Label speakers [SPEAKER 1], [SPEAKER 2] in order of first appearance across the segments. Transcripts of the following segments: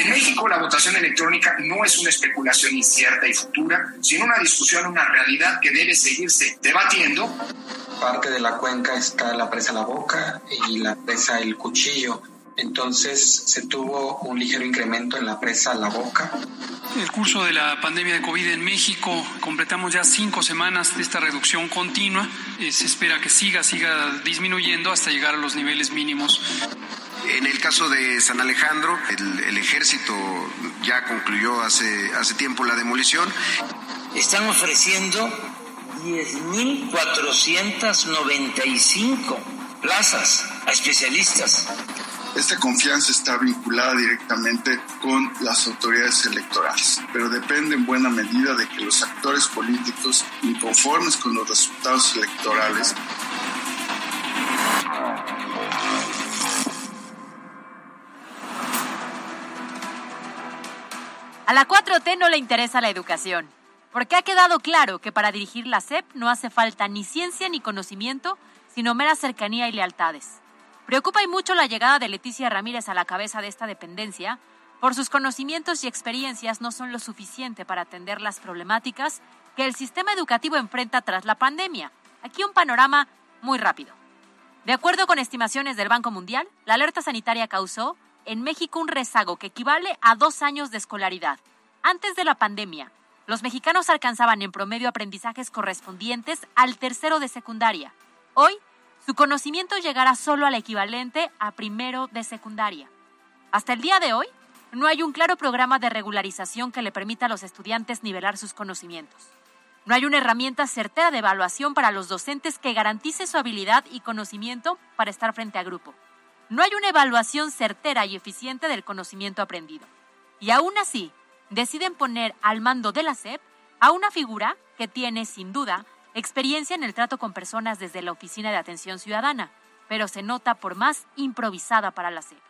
[SPEAKER 1] En México la votación electrónica no es una especulación incierta y futura, sino una discusión, una realidad que debe seguirse debatiendo.
[SPEAKER 2] Parte de la cuenca está la presa La Boca y la presa El Cuchillo entonces se tuvo un ligero incremento en la presa La Boca.
[SPEAKER 3] En el curso de la pandemia de COVID en México completamos ya cinco semanas de esta reducción continua. Eh, se espera que siga, siga disminuyendo hasta llegar a los niveles mínimos.
[SPEAKER 4] En el caso de San Alejandro, el, el ejército ya concluyó hace, hace tiempo la demolición.
[SPEAKER 5] Están ofreciendo 10.495 plazas a especialistas
[SPEAKER 6] esta confianza está vinculada directamente con las autoridades electorales, pero depende en buena medida de que los actores políticos, inconformes con los resultados electorales,
[SPEAKER 7] A la 4T no le interesa la educación, porque ha quedado claro que para dirigir la SEP no hace falta ni ciencia ni conocimiento, sino mera cercanía y lealtades. Preocupa y mucho la llegada de Leticia Ramírez a la cabeza de esta dependencia, por sus conocimientos y experiencias no son lo suficiente para atender las problemáticas que el sistema educativo enfrenta tras la pandemia. Aquí un panorama muy rápido. De acuerdo con estimaciones del Banco Mundial, la alerta sanitaria causó en México un rezago que equivale a dos años de escolaridad. Antes de la pandemia, los mexicanos alcanzaban en promedio aprendizajes correspondientes al tercero de secundaria. Hoy su conocimiento llegará solo al equivalente a primero de secundaria. Hasta el día de hoy, no hay un claro programa de regularización que le permita a los estudiantes nivelar sus conocimientos. No hay una herramienta certera de evaluación para los docentes que garantice su habilidad y conocimiento para estar frente a grupo. No hay una evaluación certera y eficiente del conocimiento aprendido. Y aún así, deciden poner al mando de la SEP a una figura que tiene, sin duda, experiencia en el trato con personas desde la Oficina de Atención Ciudadana, pero se nota por más improvisada para la SEP.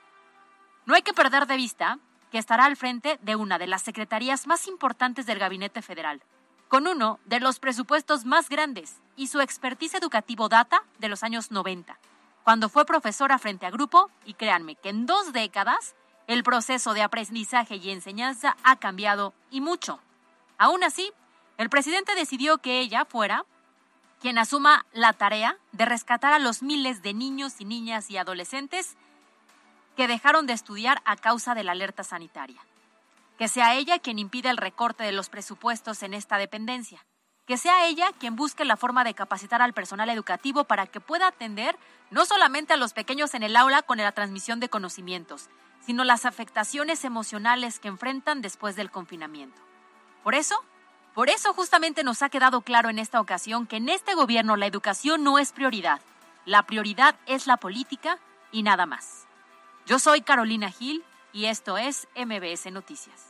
[SPEAKER 7] No hay que perder de vista que estará al frente de una de las secretarías más importantes del Gabinete Federal, con uno de los presupuestos más grandes y su expertise educativo data de los años 90, cuando fue profesora frente a grupo, y créanme que en dos décadas el proceso de aprendizaje y enseñanza ha cambiado y mucho. Aún así, el presidente decidió que ella fuera quien asuma la tarea de rescatar a los miles de niños y niñas y adolescentes que dejaron de estudiar a causa de la alerta sanitaria. Que sea ella quien impida el recorte de los presupuestos en esta dependencia. Que sea ella quien busque la forma de capacitar al personal educativo para que pueda atender no solamente a los pequeños en el aula con la transmisión de conocimientos, sino las afectaciones emocionales que enfrentan después del confinamiento. Por eso, por eso justamente nos ha quedado claro en esta ocasión que en este gobierno la educación no es prioridad. La prioridad es la política y nada más. Yo soy Carolina Gil y esto es MBS Noticias.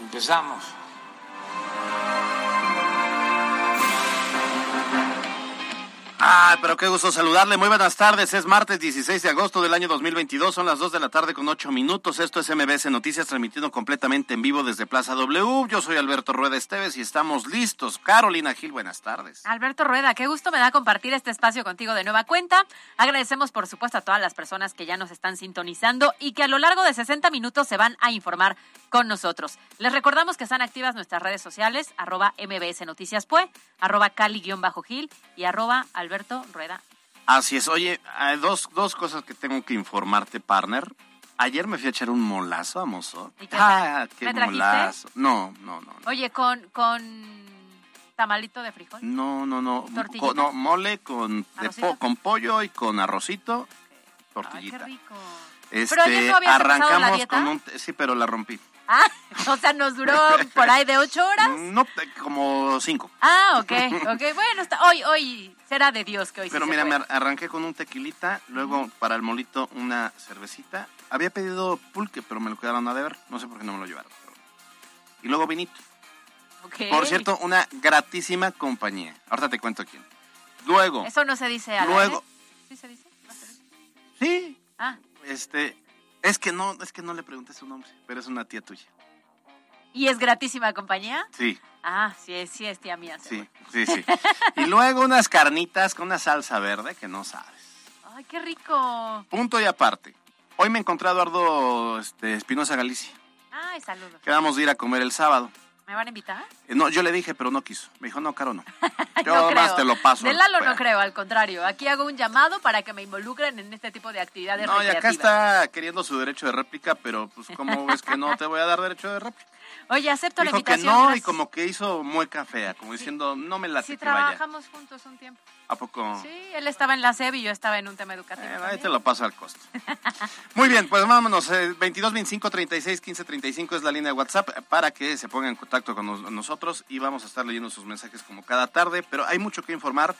[SPEAKER 5] Empezamos.
[SPEAKER 8] Ah, pero qué gusto saludarle. Muy buenas tardes. Es martes 16 de agosto del año 2022. Son las 2 de la tarde con 8 minutos. Esto es MBS Noticias transmitiendo completamente en vivo desde Plaza W. Yo soy Alberto Rueda Esteves y estamos listos. Carolina Gil, buenas tardes.
[SPEAKER 7] Alberto Rueda, qué gusto me da compartir este espacio contigo de nueva cuenta. Agradecemos, por supuesto, a todas las personas que ya nos están sintonizando y que a lo largo de 60 minutos se van a informar con nosotros. Les recordamos que están activas nuestras redes sociales, arroba MBS Noticias Pue, arroba Cali-Gil y arroba Alberto Alberto Rueda.
[SPEAKER 8] Así es. Oye, hay dos, dos cosas que tengo que informarte, partner. Ayer me fui a echar un molazo a Mozo.
[SPEAKER 7] ah, qué molazo.
[SPEAKER 8] No, no, no,
[SPEAKER 7] Oye, con, con tamalito de frijol.
[SPEAKER 8] No, no, no. no, mole con, con pollo y con arrocito, tortillita.
[SPEAKER 7] Ay, qué rico.
[SPEAKER 8] Este, pero ayer no arrancamos con un sí, pero la rompí.
[SPEAKER 7] Ah, o sea, nos duró por ahí de ocho horas.
[SPEAKER 8] No, como cinco.
[SPEAKER 7] Ah, ok, ok. Bueno, está, hoy, hoy será de Dios que hoy
[SPEAKER 8] Pero
[SPEAKER 7] sí
[SPEAKER 8] mira,
[SPEAKER 7] se
[SPEAKER 8] me arranqué con un tequilita, luego para el molito una cervecita. Había pedido pulque, pero me lo quedaron a deber. No sé por qué no me lo llevaron. pero- Y luego vinito.
[SPEAKER 7] Ok.
[SPEAKER 8] Por cierto, una gratísima compañía. Ahorita te cuento quién. Luego,
[SPEAKER 7] Eso no se dice al
[SPEAKER 8] luego?
[SPEAKER 7] ¿Sí se dice? ¿No se dice?
[SPEAKER 8] sí,
[SPEAKER 7] Ah,
[SPEAKER 8] este, es que no, es que no le pregunté su nombre, pero es una tía tuya.
[SPEAKER 7] ¿y es gratísima compañía?
[SPEAKER 8] Sí,
[SPEAKER 7] Ah, sí, es- sí es tía mía.
[SPEAKER 8] sí, sí, sí. Y luego unas carnitas con una salsa verde que no sabes.
[SPEAKER 7] Ay, qué rico.
[SPEAKER 8] Punto y aparte. Hoy me encontré a Eduardo este, Espinosa Galicia.
[SPEAKER 7] Ay, saludos.
[SPEAKER 8] Quedamos de ir a comer el sábado.
[SPEAKER 7] ¿Me van a invitar?
[SPEAKER 8] Eh, No, yo le dije, pero no quiso. Me dijo, no, Caro, no. Yo
[SPEAKER 7] no creo.
[SPEAKER 8] te lo paso.
[SPEAKER 7] De Lalo no creo, al contrario. Aquí hago un llamado para que me involucren en este tipo de actividades
[SPEAKER 8] No, y acá está queriendo su derecho de réplica, pero pues ¿cómo ves que no te voy a dar derecho de réplica?
[SPEAKER 7] Oye, acepto la
[SPEAKER 8] Dijo que
[SPEAKER 7] invitación.
[SPEAKER 8] no y como que hizo mueca fea, como diciendo, no me late
[SPEAKER 7] Sí,
[SPEAKER 8] que vaya.
[SPEAKER 7] trabajamos juntos un tiempo.
[SPEAKER 8] ¿A poco?
[SPEAKER 7] Sí, él estaba en la SEB y yo estaba en un tema educativo.
[SPEAKER 8] Eh, ahí te lo paso al costo. Muy bien, pues vámonos. eh, 22 25 36 15 35 es la línea de WhatsApp para que se pongan en contacto con nos- nosotros y vamos a estar leyendo sus mensajes como cada tarde. Pero hay mucho que informar.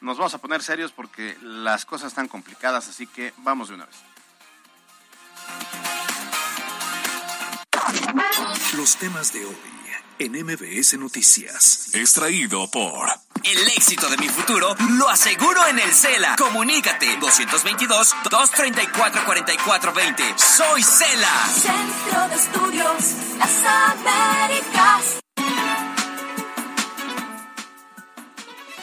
[SPEAKER 8] Nos vamos a poner serios porque las cosas están complicadas, así que vamos de una vez.
[SPEAKER 9] Los temas de hoy en MBS Noticias.
[SPEAKER 10] Extraído por
[SPEAKER 11] El éxito de mi futuro lo aseguro en el CELA. Comunícate 222-234-4420. Soy CELA.
[SPEAKER 12] Centro de Estudios Las Américas.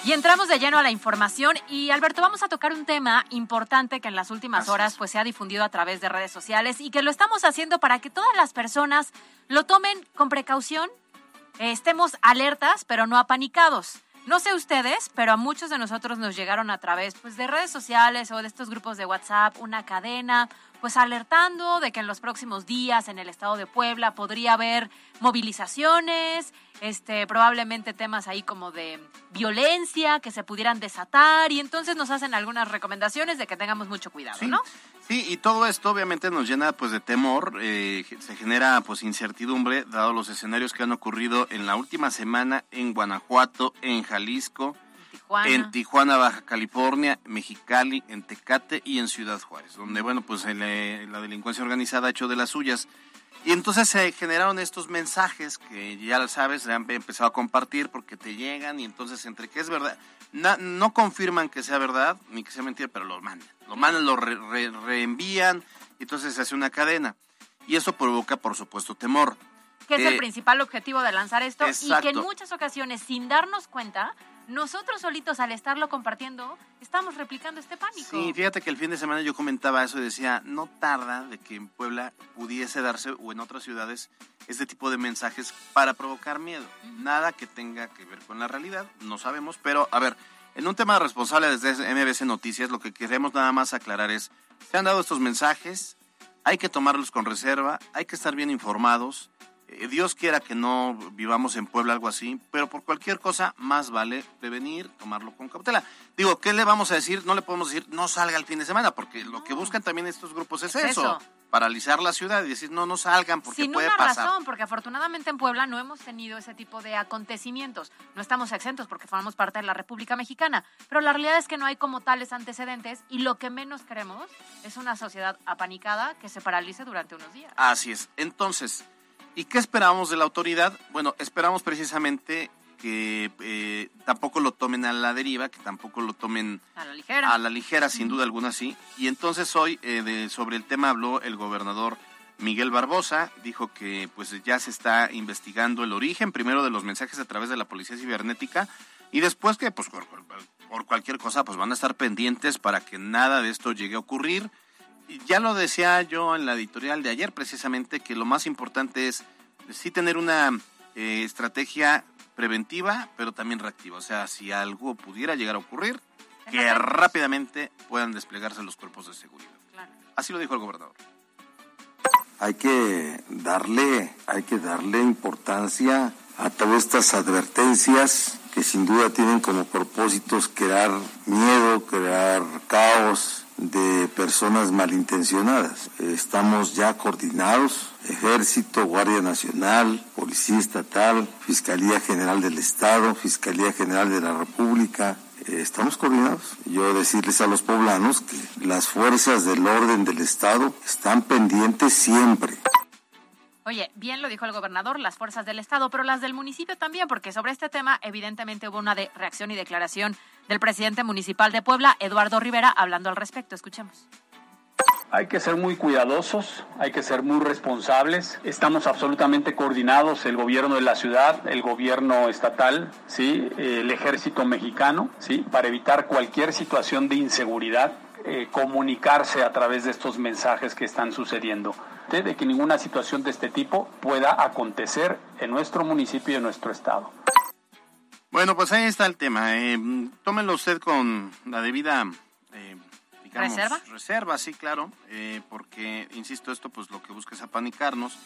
[SPEAKER 7] Y entramos de lleno a la información y Alberto, vamos a tocar un tema importante que en las últimas horas
[SPEAKER 8] es.
[SPEAKER 7] pues se ha difundido a través de redes sociales y que lo estamos haciendo para que todas las personas lo tomen con precaución, eh, estemos alertas pero no apanicados. No sé ustedes, pero a muchos de nosotros nos llegaron a través pues de redes sociales o de estos grupos de WhatsApp una cadena pues alertando de que en los próximos días en el estado de Puebla podría haber movilizaciones, este, probablemente temas ahí como de violencia que se pudieran desatar y entonces nos hacen algunas recomendaciones de que tengamos mucho cuidado,
[SPEAKER 8] Sí,
[SPEAKER 7] ¿no?
[SPEAKER 8] sí, y todo esto obviamente nos llena pues de temor, eh, se genera pues incertidumbre dado los escenarios que han ocurrido en la última semana en Guanajuato, en Jalisco,
[SPEAKER 7] Tijuana.
[SPEAKER 8] en Tijuana, Baja California, Mexicali, en Tecate y en Ciudad Juárez, donde bueno pues el, eh, la delincuencia organizada ha hecho de las suyas. Y entonces se generaron estos mensajes que ya sabes, se han empezado a compartir porque te llegan y entonces entre que es verdad, na- no confirman que sea verdad ni que sea mentira, pero lo mandan. Lo mandan, lo re- re- reenvían y entonces se hace una cadena. Y eso provoca, por supuesto, temor.
[SPEAKER 7] Que es el
[SPEAKER 8] Eh,
[SPEAKER 7] principal objetivo de lanzar esto y que en muchas ocasiones, sin darnos cuenta, nosotros solitos al estarlo compartiendo, estamos replicando este pánico.
[SPEAKER 8] Sí, fíjate que el fin de semana yo comentaba eso y decía, no tarda de que en Puebla pudiese darse o en otras ciudades este tipo de mensajes para provocar miedo. Nada que tenga que ver con la realidad, no sabemos, pero a ver, en un tema responsable desde MBC Noticias, lo que queremos nada más aclarar es, se han dado estos mensajes, hay que tomarlos con reserva, hay que estar bien informados. Eh, Dios quiera que no vivamos en Puebla algo así, pero por cualquier cosa más vale prevenir, tomarlo con cautela. Digo, ¿qué le vamos a decir? No le podemos decir no salga el fin de semana, porque lo que buscan también estos grupos es,
[SPEAKER 7] Es
[SPEAKER 8] eso,
[SPEAKER 7] eso.
[SPEAKER 8] paralizar la ciudad y decir no, no salgan porque
[SPEAKER 7] Sin
[SPEAKER 8] puede
[SPEAKER 7] una
[SPEAKER 8] pasar.
[SPEAKER 7] razón, porque afortunadamente en Puebla no hemos tenido ese tipo de acontecimientos. No estamos exentos porque formamos parte de la República Mexicana, pero la realidad es que no hay como tales antecedentes y lo que menos queremos es una sociedad apanicada que se paralice durante unos días.
[SPEAKER 8] Así es. Entonces, ¿y qué esperamos de la autoridad? Bueno, esperamos precisamente que eh, tampoco lo tomen a la deriva, que tampoco lo tomen
[SPEAKER 7] A la ligera.
[SPEAKER 8] a la ligera, sin duda alguna, sí. Y entonces hoy eh, de, sobre el tema habló el gobernador Miguel Barbosa, dijo que pues ya se está investigando el origen primero de los mensajes a través de la policía cibernética y después que pues por, por- por cualquier cosa pues van a estar pendientes para que nada de esto llegue a ocurrir. Y ya lo decía yo en la editorial de ayer precisamente que lo más importante es sí tener una eh, estrategia preventiva, pero también reactiva. O sea, si algo pudiera llegar a ocurrir, que rápidamente puedan desplegarse los cuerpos de seguridad. Así lo dijo el gobernador.
[SPEAKER 13] hay que darle, hay que darle importancia a todas estas advertencias que sin duda tienen como propósitos crear miedo, crear caos de personas malintencionadas. Estamos ya coordinados, Ejército, Guardia Nacional, Policía Estatal, Fiscalía General del Estado, Fiscalía General de la República, eh, estamos coordinados. Yo decirles a los poblanos que las fuerzas del orden del Estado están pendientes siempre.
[SPEAKER 7] Oye, bien lo dijo el gobernador, las fuerzas del Estado, pero las del municipio también, porque sobre este tema evidentemente hubo una reacción y declaración del presidente municipal de Puebla, Eduardo Rivera, hablando al respecto. Escuchemos.
[SPEAKER 10] Hay que ser muy cuidadosos, hay que ser muy responsables. Estamos absolutamente coordinados, el gobierno de la ciudad, el gobierno estatal, ¿sí? el ejército mexicano, ¿sí? para evitar cualquier situación de inseguridad, eh, comunicarse a través de estos mensajes que están sucediendo, de que ninguna situación de este tipo pueda acontecer en nuestro municipio y en nuestro estado.
[SPEAKER 8] Bueno, pues ahí está el tema. Eh, tómenlo usted con la debida eh,
[SPEAKER 7] ¿Reserva?
[SPEAKER 8] Reserva, sí, claro, eh, porque, insisto, esto pues lo que busca es apanicarnos.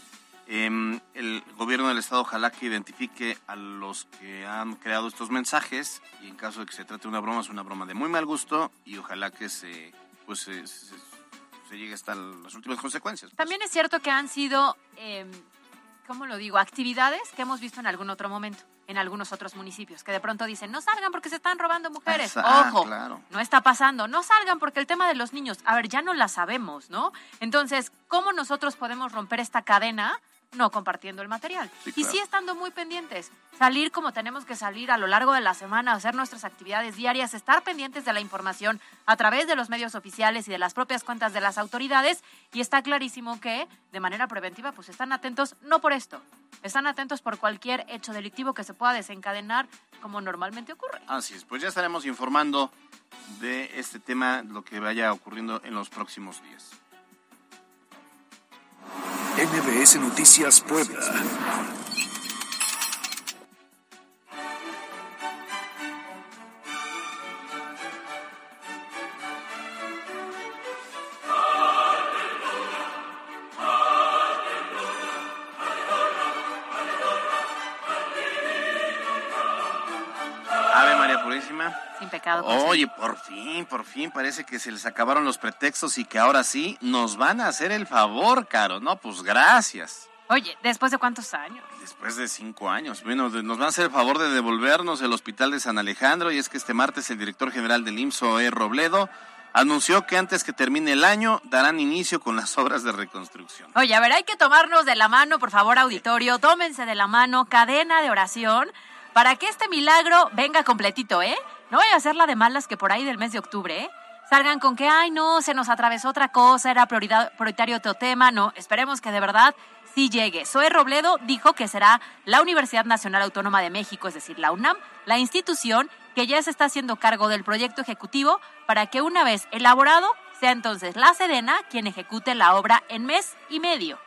[SPEAKER 8] Em, el gobierno del estado ojalá que identifique a los que han creado estos mensajes y en caso de que se trate de una broma es una broma de muy mal gusto y ojalá que se pues se, llegue hasta las últimas consecuencias. Pues.
[SPEAKER 7] También es cierto que han sido, eh, ¿cómo lo digo? Actividades que hemos visto en algún otro momento en algunos otros municipios, que de pronto dicen, no salgan porque se están robando mujeres.
[SPEAKER 8] Ah,
[SPEAKER 7] Ojo,
[SPEAKER 8] claro.
[SPEAKER 7] no está pasando. No salgan porque el tema de los niños, a ver, ya no la sabemos, ¿no? Entonces, ¿cómo nosotros podemos romper esta cadena? No compartiendo el material. Y sí estando muy pendientes, salir como tenemos que salir a lo largo de la semana, hacer nuestras actividades diarias, estar pendientes de la información a través de los medios oficiales y de las propias cuentas de las autoridades. Y está clarísimo que de manera preventiva pues están atentos, no por esto, están atentos por cualquier hecho delictivo que se pueda desencadenar como normalmente ocurre.
[SPEAKER 8] Así es, pues ya estaremos informando de este tema, lo que vaya ocurriendo en los próximos días.
[SPEAKER 9] NBS Noticias Puebla.
[SPEAKER 8] Oye, por fin, por fin parece que se les acabaron los pretextos y que ahora sí nos van a hacer el favor, Caro. No, pues gracias.
[SPEAKER 7] Oye, ¿después de cuántos años?
[SPEAKER 8] Después de cinco años. Bueno, nos van a hacer el favor de devolvernos el hospital de San Alejandro y es que este martes el director general del IMSS, E. Robledo, anunció que antes que termine el año darán inicio con las obras de reconstrucción.
[SPEAKER 7] Oye, a ver, hay que tomarnos de la mano, por favor, auditorio, tómense de la mano, cadena de oración, para que este milagro venga completito, ¿eh? No vaya a ser la de malas que por ahí del mes de octubre, ¿eh? Salgan con que, ay, no, se nos atravesó otra cosa, era prioridad, prioritario otro tema. No, esperemos que de verdad sí llegue. Zoe Robledo dijo que será la Universidad Nacional Autónoma de México, es decir, la UNAM, la institución que ya se está haciendo cargo del proyecto ejecutivo para que una vez elaborado sea entonces la Sedena quien ejecute la obra en mes y medio.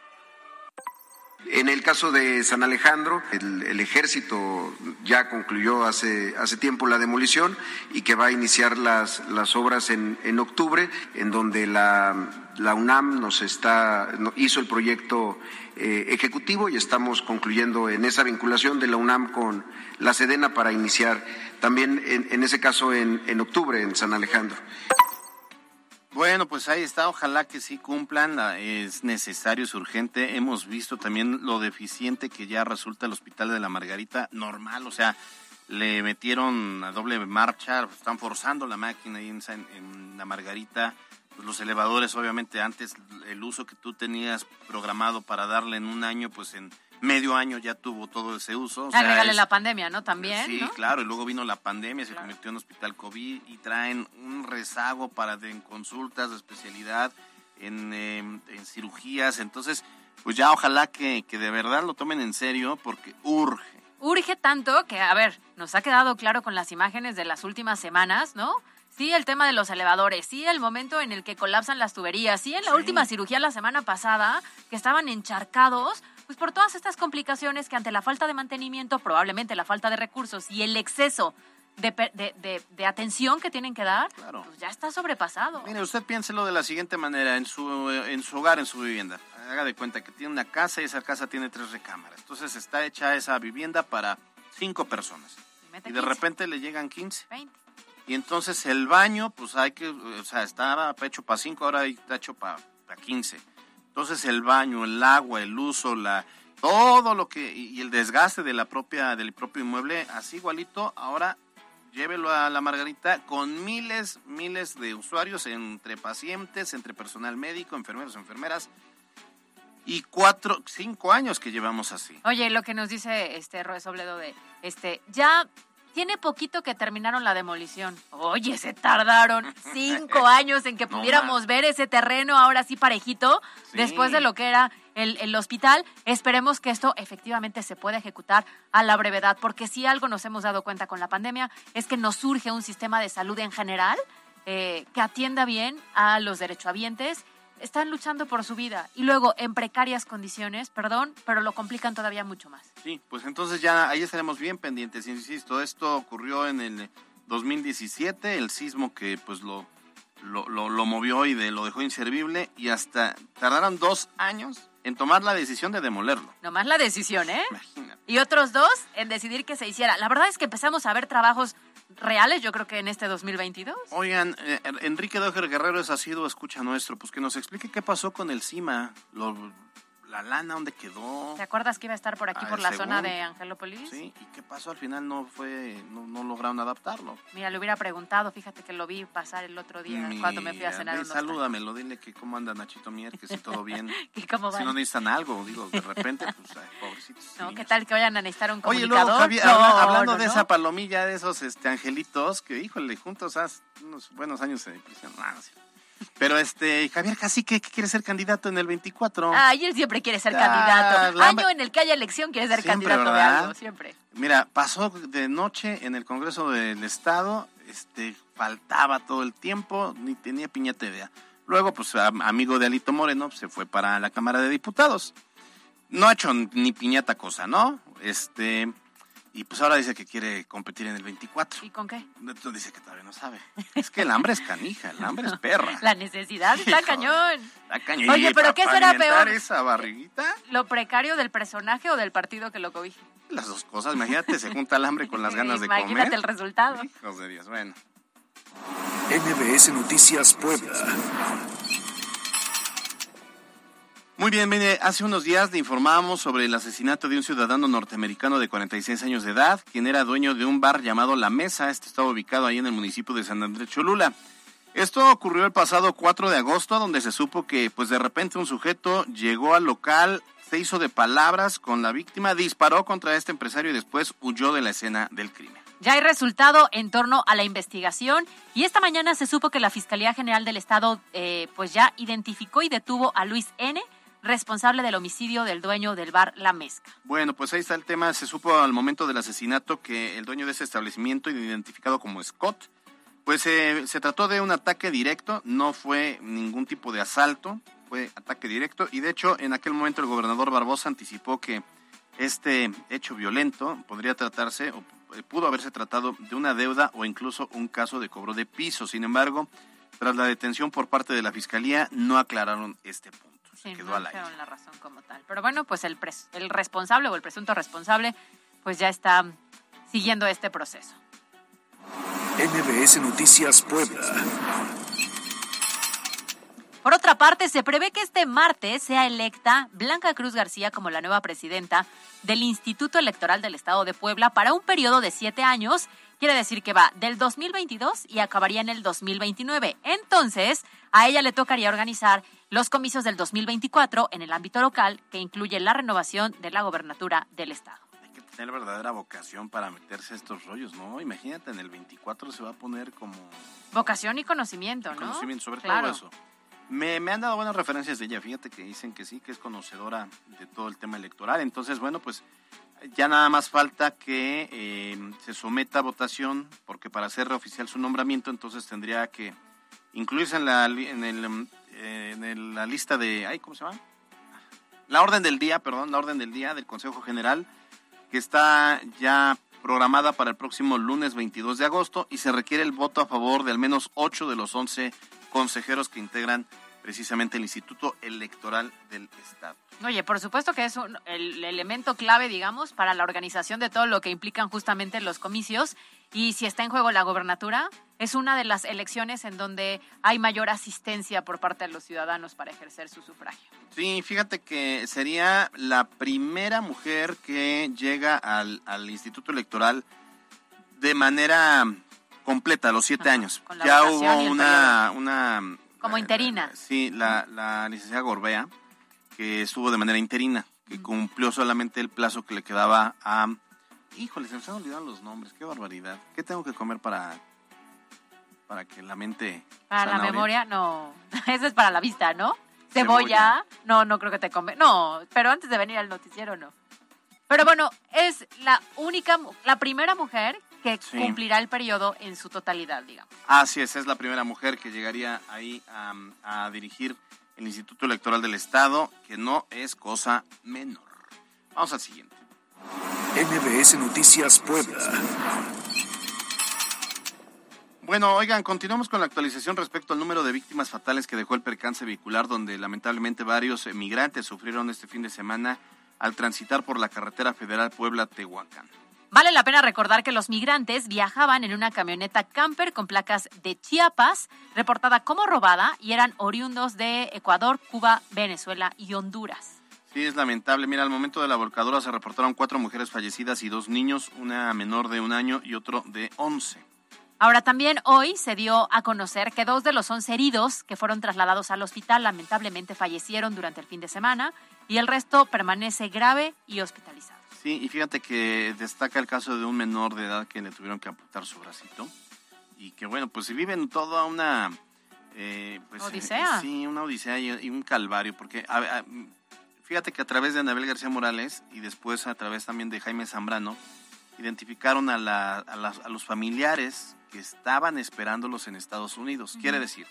[SPEAKER 4] En el caso de San Alejandro, el, ejército ya concluyó hace, hace tiempo la demolición y que va a iniciar las, las obras en, en octubre, en donde la, la UNAM nos está, hizo el proyecto eh, ejecutivo y estamos concluyendo en esa vinculación de la UNAM con la Sedena para iniciar también en, en ese caso en, en octubre en San Alejandro.
[SPEAKER 8] Bueno, pues ahí está, ojalá que sí cumplan, es necesario, es urgente. Hemos visto también lo deficiente que ya resulta el Hospital de la Margarita, normal, o sea, le metieron a doble marcha, están forzando la máquina ahí en, en la Margarita, pues los elevadores, obviamente antes el uso que tú tenías programado para darle en un año, pues en medio año ya tuvo todo ese uso. O sea,
[SPEAKER 7] Agregale
[SPEAKER 8] es-
[SPEAKER 7] la pandemia, ¿no? También,
[SPEAKER 8] Sí,
[SPEAKER 7] ¿no?
[SPEAKER 8] claro, y luego vino la pandemia, se convirtió en hospital COVID y traen un rezago para de- en consultas de especialidad, en, eh, en cirugías, entonces, pues ya ojalá que, que de verdad lo tomen en serio porque urge.
[SPEAKER 7] urge tanto que, a ver, nos ha quedado claro con las imágenes de las últimas semanas, ¿no? Sí, el tema de los elevadores, sí, el momento en el que colapsan las tuberías, sí, en la última cirugía la semana pasada, que estaban encharcados, pues por todas estas complicaciones que ante la falta de mantenimiento, probablemente la falta de recursos y el exceso de, de, de- de atención que tienen que dar, pues ya está sobrepasado.
[SPEAKER 8] Mire, usted piénselo de la siguiente manera, en su, en su hogar, en su vivienda. Haga de cuenta que tiene una casa y esa casa tiene tres recámaras. Entonces está hecha esa vivienda para cinco personas. Y de
[SPEAKER 7] 15.
[SPEAKER 8] repente le llegan 15.
[SPEAKER 7] 20.
[SPEAKER 8] Y entonces el baño, pues hay que, o sea, estaba hecho para 5, ahora está hecho para 15. Entonces el baño, el agua, el uso, la todo lo que y el desgaste de la propia del propio inmueble, así igualito, ahora llévelo a la Margarita con miles, miles de usuarios entre pacientes, entre personal médico, enfermeros, enfermeras y cuatro, cinco años que llevamos así.
[SPEAKER 7] Oye, lo que nos dice este Roe Sobledo de, este, ya tiene poquito que terminaron la demolición. Oye, se tardaron cinco años en que pudiéramos ver ese terreno ahora sí parejito, después de lo que era el, el, hospital. Esperemos que esto efectivamente se pueda ejecutar a la brevedad, porque si algo nos hemos dado cuenta con la pandemia es que nos surge un sistema de salud en general eh, que atienda bien a los derechohabientes están luchando por su vida y luego en precarias condiciones, perdón, pero lo complican todavía mucho más.
[SPEAKER 8] Sí, pues entonces ya ahí estaremos bien pendientes. Insisto, esto ocurrió en el 2017, el sismo que pues lo, lo, lo, movió y de, lo dejó inservible y hasta tardaron dos años en tomar la decisión de demolerlo.
[SPEAKER 7] Nomás la decisión, ¿eh? Imagínate. Y otros dos en decidir que se hiciera. La verdad es que empezamos a ver trabajos reales, yo creo que en este 2022.
[SPEAKER 8] Oigan, eh, Enrique Doger Guerrero es asiduo escucha nuestro, pues que nos explique qué pasó con el CIMA. Lo, la lana, ¿dónde quedó?
[SPEAKER 7] ¿Te acuerdas que iba a estar por aquí,
[SPEAKER 8] Ah,
[SPEAKER 7] por la
[SPEAKER 8] según.
[SPEAKER 7] zona de Angelópolis?
[SPEAKER 8] Sí, ¿y qué pasó? Al final no fue, no, no lograron adaptarlo.
[SPEAKER 7] Mira, le hubiera preguntado, fíjate que lo vi pasar el otro día cuando me fui a
[SPEAKER 8] Mira,
[SPEAKER 7] cenar
[SPEAKER 8] ve, salúdamelo, dile que cómo anda Nachito Mier, que si todo bien.
[SPEAKER 7] ¿Y cómo
[SPEAKER 8] si
[SPEAKER 7] van?
[SPEAKER 8] no necesitan algo, digo, de repente, pues, ay, pobrecitos.
[SPEAKER 7] ¿No?
[SPEAKER 8] niños.
[SPEAKER 7] ¿Qué tal que vayan a necesitar un
[SPEAKER 8] Oye,
[SPEAKER 7] comunicador?
[SPEAKER 8] luego, Javier,
[SPEAKER 7] No,
[SPEAKER 8] habla- hablando
[SPEAKER 7] no,
[SPEAKER 8] de esa palomilla, de esos este, angelitos, que, híjole, juntos hace unos buenos años de prisión. Pero, este, Javier Cacique, que quiere ser candidato en el 24.
[SPEAKER 7] Ay, él siempre quiere ser
[SPEAKER 8] Ah,
[SPEAKER 7] candidato.
[SPEAKER 8] la-
[SPEAKER 7] Año en el que haya elección quiere ser
[SPEAKER 8] Siempre,
[SPEAKER 7] candidato de algo, siempre.
[SPEAKER 8] Mira, pasó de noche en el Congreso del Estado, este, faltaba todo el tiempo, ni tenía piñata idea. Luego, pues, am- amigo de Alito Moreno, se fue para la Cámara de Diputados. No ha hecho ni piñata cosa, ¿no? Este, y pues ahora dice que quiere competir en el 24.
[SPEAKER 7] ¿Y con qué?
[SPEAKER 8] Entonces dice que todavía no sabe. Es que el hambre es canija, el hambre es perra.
[SPEAKER 7] La necesidad está
[SPEAKER 8] Hijo,
[SPEAKER 7] cañón.
[SPEAKER 8] La caña.
[SPEAKER 7] Oye, pero ¿qué será peor?
[SPEAKER 8] esa barriguita?
[SPEAKER 7] ¿Lo precario del personaje o del partido que lo cobije?
[SPEAKER 8] Las dos cosas, imagínate, se junta el hambre con las ganas de comer.
[SPEAKER 7] Imagínate el resultado.
[SPEAKER 8] Hijos de Dios, bueno.
[SPEAKER 9] NBS Noticias Puebla.
[SPEAKER 8] Muy bien, mire, hace unos días le informábamos sobre el asesinato de un ciudadano norteamericano de 46 años de edad, quien era dueño de un bar llamado La Mesa. Este estaba ubicado ahí en el municipio de San Andrés Cholula. Esto ocurrió el pasado 4 de agosto, donde se supo que, pues de repente un sujeto llegó al local, se hizo de palabras con la víctima, disparó contra este empresario y después huyó de la escena del crimen.
[SPEAKER 7] Ya hay resultado en torno a la investigación y esta mañana se supo que la Fiscalía General del Estado eh, pues ya identificó y detuvo a Luis N., responsable del homicidio del dueño del bar La Mezca.
[SPEAKER 8] Bueno, pues ahí está el tema. Se supo al momento del asesinato que el dueño de ese establecimiento, identificado como Scott, pues eh, se trató de un ataque directo, no fue ningún tipo de asalto, fue ataque directo y de hecho en aquel momento el gobernador Barbosa anticipó que este hecho violento podría tratarse o eh, pudo haberse tratado de una deuda o incluso un caso de cobro de piso. Sin embargo, tras la detención por parte de la fiscalía no aclararon este punto.
[SPEAKER 7] Sí,
[SPEAKER 8] quedó
[SPEAKER 7] no
[SPEAKER 8] al aire.
[SPEAKER 7] la razón como tal. Pero bueno, pues el, pres- el responsable o el presunto responsable pues ya está siguiendo este proceso.
[SPEAKER 9] NBS Noticias Puebla.
[SPEAKER 7] Por otra parte, se prevé que este martes sea electa Blanca Cruz García como la nueva presidenta del Instituto Electoral del Estado de Puebla para un periodo de siete años. Quiere decir que va del 2022 y acabaría en el 2029. Entonces, a ella le tocaría organizar los comicios del 2024 en el ámbito local, que incluye la renovación de la gobernatura del Estado.
[SPEAKER 8] Hay que tener verdadera vocación para meterse a estos rollos, ¿no? Imagínate, en el 24 se va a poner como
[SPEAKER 7] Vocación y conocimiento, ¿no?
[SPEAKER 8] conocimiento sobre
[SPEAKER 7] Claro.
[SPEAKER 8] todo eso. Me, me han dado buenas referencias de ella, fíjate que dicen que sí, que es conocedora de todo el tema electoral. Entonces, bueno, pues ya nada más falta que eh, se someta a votación, porque para hacer oficial su nombramiento, entonces tendría que incluirse en la, en el, mm, en el- la lista de, ay, ¿cómo se llama? La orden del día, perdón, la orden del día del Consejo General, que está ya programada para el próximo lunes 22 de agosto y se requiere el voto a favor de al menos 8 de los 11 consejeros que integran precisamente el Instituto Electoral del Estado.
[SPEAKER 7] Oye, por supuesto que es un- el elemento clave, digamos, para la organización de todo lo que implican justamente los comicios. Y si está en juego la gobernatura, es una de las elecciones en donde hay mayor asistencia por parte de los ciudadanos para ejercer su sufragio.
[SPEAKER 8] Sí, fíjate que sería la primera mujer que llega al, al Instituto Electoral de manera completa, a los siete años. Ya hubo una, una...
[SPEAKER 7] Como interina.
[SPEAKER 8] Sí, la, la licenciada Gorbea, que estuvo de manera interina, que cumplió solamente el plazo que le quedaba a... Híjole, se me han olvidado los nombres, qué barbaridad. ¿Qué tengo que comer para, para que la mente...
[SPEAKER 7] Para la memoria, no. Eso es para la vista, ¿no? Cebolla. No, no creo que te come. No, pero antes de venir al noticiero, no. Pero bueno, es la única, la primera mujer que
[SPEAKER 8] Sí.
[SPEAKER 7] cumplirá el periodo en su totalidad, digamos.
[SPEAKER 8] Así es, es la primera mujer que llegaría ahí a, a dirigir el Instituto Electoral del Estado, que no es cosa menor. Vamos al siguiente.
[SPEAKER 9] MBS Noticias Puebla.
[SPEAKER 8] Bueno, oigan, continuamos con la actualización respecto al número de víctimas fatales que dejó el percance vehicular, donde lamentablemente varios migrantes sufrieron este fin de semana al transitar por la carretera federal Puebla-Tehuacán.
[SPEAKER 7] Vale la pena recordar que los migrantes viajaban en una camioneta camper con placas de Chiapas, reportada como robada, y eran oriundos de Ecuador, Cuba, Venezuela y Honduras.
[SPEAKER 8] Sí, es lamentable. Mira, al momento de la volcadura se reportaron cuatro mujeres fallecidas y dos niños, una menor de un año y otro de once.
[SPEAKER 7] Ahora también hoy se dio a conocer que dos de los 11 heridos que fueron trasladados al hospital lamentablemente fallecieron durante el fin de semana y el resto permanece grave y hospitalizado.
[SPEAKER 8] Sí, y fíjate que destaca el caso de un menor de edad que le tuvieron que amputar su bracito y que bueno, pues si viven toda una... eh, pues, eh,
[SPEAKER 7] Odisea.
[SPEAKER 8] sí, una odisea y, y un calvario, porque a- a- fíjate que a través de Anabel García Morales y después a través también de Jaime Zambrano, identificaron a, la- a las- a los familiares que estaban esperándolos en Estados Unidos. Quiere decir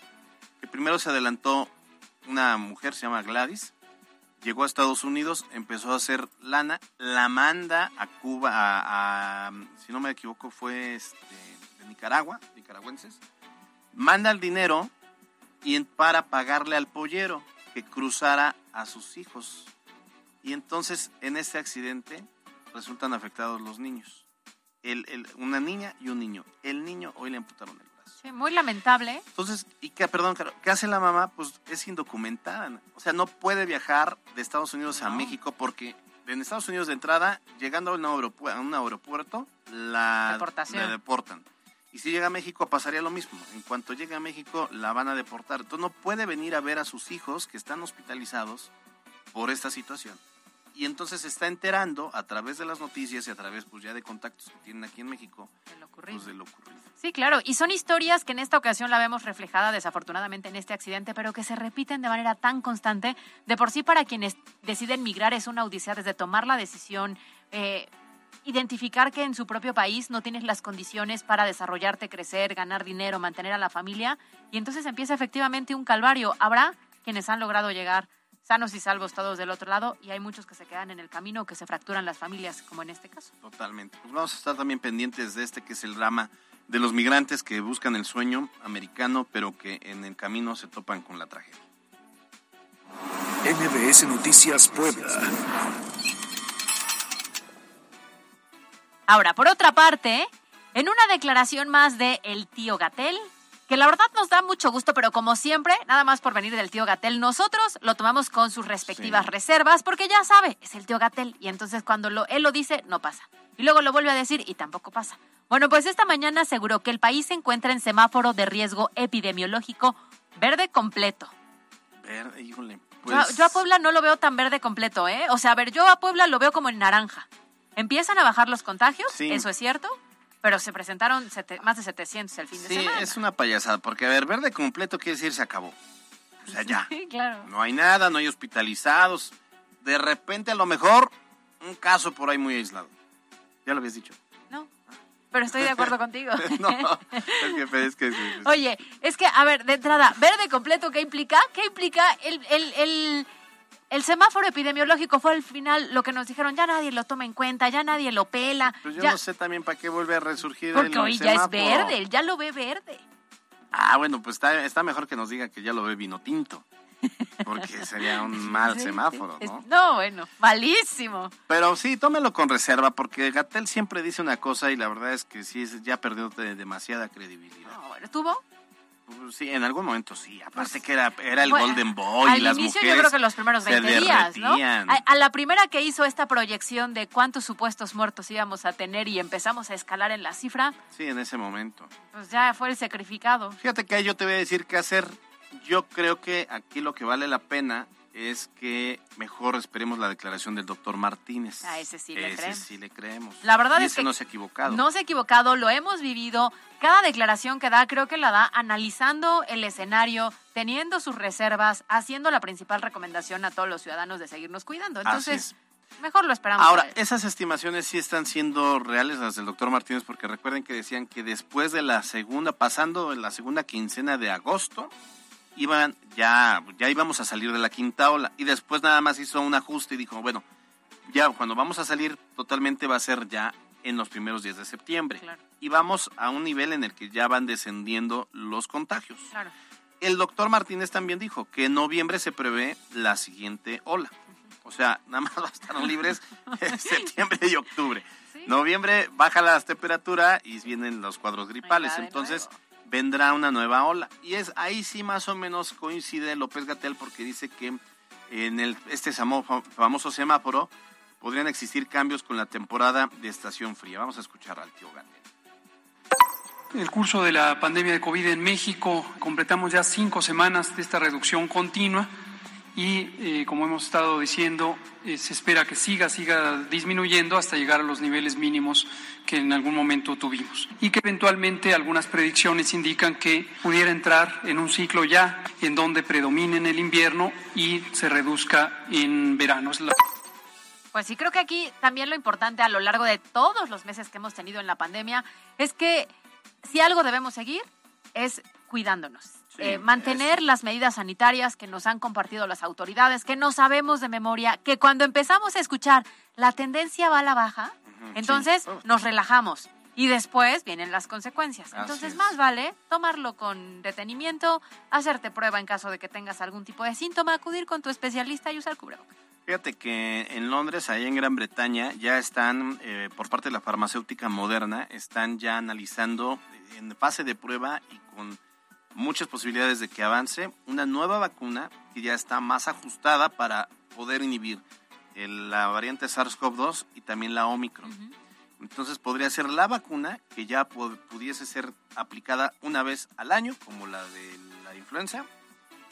[SPEAKER 8] que primero se adelantó una mujer, se llama Gladys, llegó a Estados Unidos, empezó a hacer lana, la manda a Cuba, a, si no me equivoco, fue este, de Nicaragua, nicaragüenses, manda el dinero y para pagarle al pollero que cruzara a sus hijos. Y entonces en este accidente resultan afectados los niños. El- el- una niña y un niño. El niño hoy le amputaron el brazo.
[SPEAKER 7] Sí, muy lamentable.
[SPEAKER 8] Entonces, ¿y qué, perdón, Caro, qué hace la mamá? Pues es indocumentada. O sea, no puede viajar de Estados Unidos a México porque en Estados Unidos de entrada, llegando a a un aeropuerto, la,
[SPEAKER 7] Deportación.
[SPEAKER 8] la deportan. Y si llega a México pasaría lo mismo. En cuanto llegue a México la van a deportar. Entonces no puede venir a ver a sus hijos que están hospitalizados por esta situación. Y entonces se está enterando a través de las noticias y a través pues ya de contactos que tienen aquí en México pues, de lo ocurrido.
[SPEAKER 7] Sí, claro, y son historias que en esta ocasión la vemos reflejada desafortunadamente en este accidente, pero que se repiten de manera tan constante. De por sí para quienes deciden migrar es una odisea desde tomar la decisión, eh, identificar que en su propio país no tienes las condiciones para desarrollarte, crecer, ganar dinero, mantener a la familia, y entonces empieza efectivamente un calvario. Habrá quienes han logrado llegar sanos y salvos todos del otro lado, y hay muchos que se quedan en el camino o que se fracturan las familias, como en este caso.
[SPEAKER 8] Totalmente. Pues vamos a estar también pendientes de este que es el drama de los migrantes que buscan el sueño americano, pero que en el camino se topan con la tragedia.
[SPEAKER 9] MBS Noticias Puebla.
[SPEAKER 7] Ahora, por otra parte, en una declaración más de el tío Gatel, que la verdad nos da mucho gusto, pero como siempre, nada más por venir del tío Gatel, nosotros lo tomamos con sus respectivas reservas, porque ya sabe, es el tío Gatel, y entonces cuando lo, él lo dice, no pasa. Y luego lo vuelve a decir y tampoco pasa. Bueno, pues esta mañana aseguró que el país se encuentra en semáforo de riesgo epidemiológico verde completo.
[SPEAKER 8] Verde, híjole.
[SPEAKER 7] Yo
[SPEAKER 8] Pues,
[SPEAKER 7] Yo, a Puebla no lo veo tan verde completo, ¿eh? O sea, a ver, yo a Puebla lo veo como en naranja. Empiezan a bajar los contagios,
[SPEAKER 8] Sí.
[SPEAKER 7] eso es cierto, pero se presentaron sete- más de 700 el fin de
[SPEAKER 8] sí,
[SPEAKER 7] semana.
[SPEAKER 8] es una payasada, porque a ver, verde completo quiere decir se acabó. O sea, ya.
[SPEAKER 7] Sí, claro.
[SPEAKER 8] No hay nada, no hay hospitalizados. De repente, a lo mejor, un caso por ahí muy aislado. Ya lo habías dicho.
[SPEAKER 7] No, pero estoy de acuerdo contigo.
[SPEAKER 8] No, es que, es que- es que-
[SPEAKER 7] Oye, es que, a ver, de entrada, verde completo, ¿qué implica? ¿Qué implica el, el, el, el semáforo epidemiológico? Fue al final lo que nos dijeron, ya nadie lo toma en cuenta, ya nadie lo pela.
[SPEAKER 8] Pues yo
[SPEAKER 7] ya-
[SPEAKER 8] no sé también para qué vuelve a resurgir
[SPEAKER 7] porque
[SPEAKER 8] el
[SPEAKER 7] hoy ya es
[SPEAKER 8] semáforo.
[SPEAKER 7] verde, ya lo ve verde.
[SPEAKER 8] Ah, bueno, pues está, está mejor que nos diga que ya lo ve vino tinto. Porque sería un mal semáforo, ¿no?
[SPEAKER 7] no, bueno, malísimo.
[SPEAKER 8] Pero sí, tómelo con reserva, porque Gatel siempre dice una cosa y la verdad es que sí, ya perdió de- demasiada credibilidad.
[SPEAKER 7] No, bueno, ¿Tuvo?
[SPEAKER 8] Pues Sí, en algún momento sí. Aparte que era, era el
[SPEAKER 7] Bueno,
[SPEAKER 8] Golden Boy
[SPEAKER 7] Al
[SPEAKER 8] y las
[SPEAKER 7] inicio
[SPEAKER 8] mujeres
[SPEAKER 7] yo creo que los primeros
[SPEAKER 8] se
[SPEAKER 7] 20 días, ¿no? A, a la primera que hizo esta proyección de cuántos supuestos muertos íbamos a tener y empezamos a escalar en la cifra,
[SPEAKER 8] Sí, en ese momento.
[SPEAKER 7] pues ya fue el sacrificado.
[SPEAKER 8] Fíjate que ahí yo te voy a decir qué hacer. Yo creo que aquí lo que vale la pena es que mejor esperemos la declaración del doctor Martínez.
[SPEAKER 7] A ese sí le
[SPEAKER 8] Ese
[SPEAKER 7] creemos.
[SPEAKER 8] sí le creemos.
[SPEAKER 7] La verdad
[SPEAKER 8] Y
[SPEAKER 7] es
[SPEAKER 8] ese
[SPEAKER 7] que
[SPEAKER 8] no se ha equivocado.
[SPEAKER 7] No se ha equivocado, lo hemos vivido. Cada declaración que da, creo que la da analizando el escenario, teniendo sus reservas, haciendo la principal recomendación a todos los ciudadanos de seguirnos cuidando. Entonces, mejor lo esperamos.
[SPEAKER 8] Ahora, esas estimaciones sí están siendo reales las del doctor Martínez, porque recuerden que decían que después de la segunda, pasando en la segunda quincena de agosto, iban ya, ya íbamos a salir de la quinta ola. Y después nada más hizo un ajuste y dijo, bueno, ya cuando vamos a salir totalmente va a ser ya en los primeros días de septiembre.
[SPEAKER 7] Claro.
[SPEAKER 8] Y vamos a un nivel en el que ya van descendiendo los contagios.
[SPEAKER 7] Claro.
[SPEAKER 8] El doctor Martínez también dijo que en noviembre se prevé la siguiente ola. O sea, nada más va a estar libres en septiembre y octubre. Noviembre baja la temperatura y vienen los cuadros gripales. Entonces vendrá una nueva ola. Y es ahí sí más o menos coincide López Gatel porque dice que en el, este famoso semáforo podrían existir cambios con la temporada de estación fría. Vamos a escuchar al tío Gatel.
[SPEAKER 3] El curso de la pandemia de COVID en México, completamos ya cinco semanas de esta reducción continua y, eh, como hemos estado diciendo, eh, se espera que siga, siga disminuyendo hasta llegar a los niveles mínimos que en algún momento tuvimos. Y que eventualmente algunas predicciones indican que pudiera entrar en un ciclo ya en donde predomine en el invierno y se reduzca en verano.
[SPEAKER 7] Pues sí, creo que aquí también lo importante a lo largo de todos los meses que hemos tenido en la pandemia es que si algo debemos seguir es cuidándonos. Eh, mantener las medidas sanitarias que nos han compartido las autoridades, que no sabemos de memoria, que cuando empezamos a escuchar la tendencia va a la baja, entonces nos relajamos y después vienen las consecuencias. Entonces
[SPEAKER 8] es.
[SPEAKER 7] más vale tomarlo con detenimiento, hacerte prueba en caso de que tengas algún tipo de síntoma, acudir con tu especialista y usar cubrebocas.
[SPEAKER 8] Fíjate que en Londres, ahí en Gran Bretaña, ya están, eh, por parte de la farmacéutica moderna, están ya analizando en fase de prueba y con muchas posibilidades de que avance una nueva vacuna que ya está más ajustada para poder inhibir el- la variante SARS-CoV-2 y también la Omicron. Entonces podría ser la vacuna que ya pu- pudiese ser aplicada una vez al año, como la de la influenza,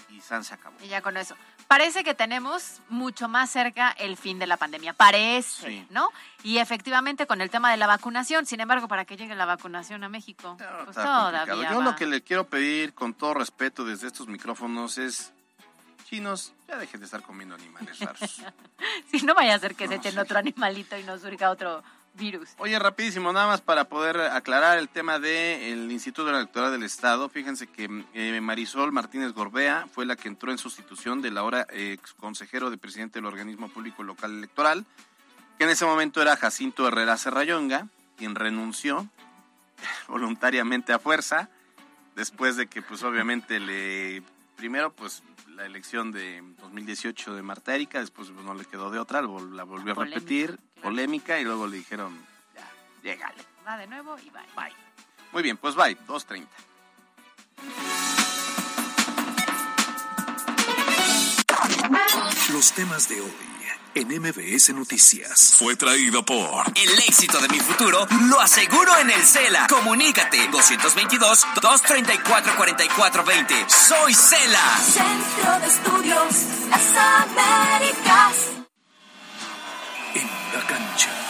[SPEAKER 8] y San se acabó.
[SPEAKER 7] Y ya con eso. Parece que tenemos mucho más cerca el fin de la pandemia. Parece,
[SPEAKER 8] Sí.
[SPEAKER 7] ¿no? Y efectivamente con el tema de la vacunación. Sin embargo, para que llegue la vacunación a México, pues
[SPEAKER 8] Está
[SPEAKER 7] todavía
[SPEAKER 8] complicado. Yo
[SPEAKER 7] va.
[SPEAKER 8] lo que le quiero pedir con todo respeto desde estos micrófonos es, chinos, ya dejen de estar comiendo animales raros.
[SPEAKER 7] Si no vaya a ser que se
[SPEAKER 8] No,
[SPEAKER 7] echen
[SPEAKER 8] sí.
[SPEAKER 7] otro animalito y nos surja otro virus.
[SPEAKER 8] Oye, rapidísimo, nada más para poder aclarar el tema del Instituto Electoral del Estado. Fíjense que eh, Marisol Martínez Gorbea fue la que entró en sustitución del ahora ex consejero de presidente del organismo público local electoral, que en ese momento era Jacinto Herrera Serrayonga, quien renunció voluntariamente a fuerza, después de que pues obviamente le, primero pues la elección de 2018 de Marta Erika, después pues, no le quedó de otra, la volvió a
[SPEAKER 7] Polémica,
[SPEAKER 8] repetir,
[SPEAKER 7] claro.
[SPEAKER 8] polémica, y luego le dijeron, ya, llégale.
[SPEAKER 7] Va de nuevo y bye.
[SPEAKER 8] Bye. Muy bien, pues bye, 2.30.
[SPEAKER 9] Los temas de hoy en MBS Noticias.
[SPEAKER 11] Fue traído por El éxito de mi futuro lo aseguro en el Cela. Comunícate 222-234-4420. Soy Cela.
[SPEAKER 12] Centro de Estudios Las Américas.
[SPEAKER 9] En la cancha.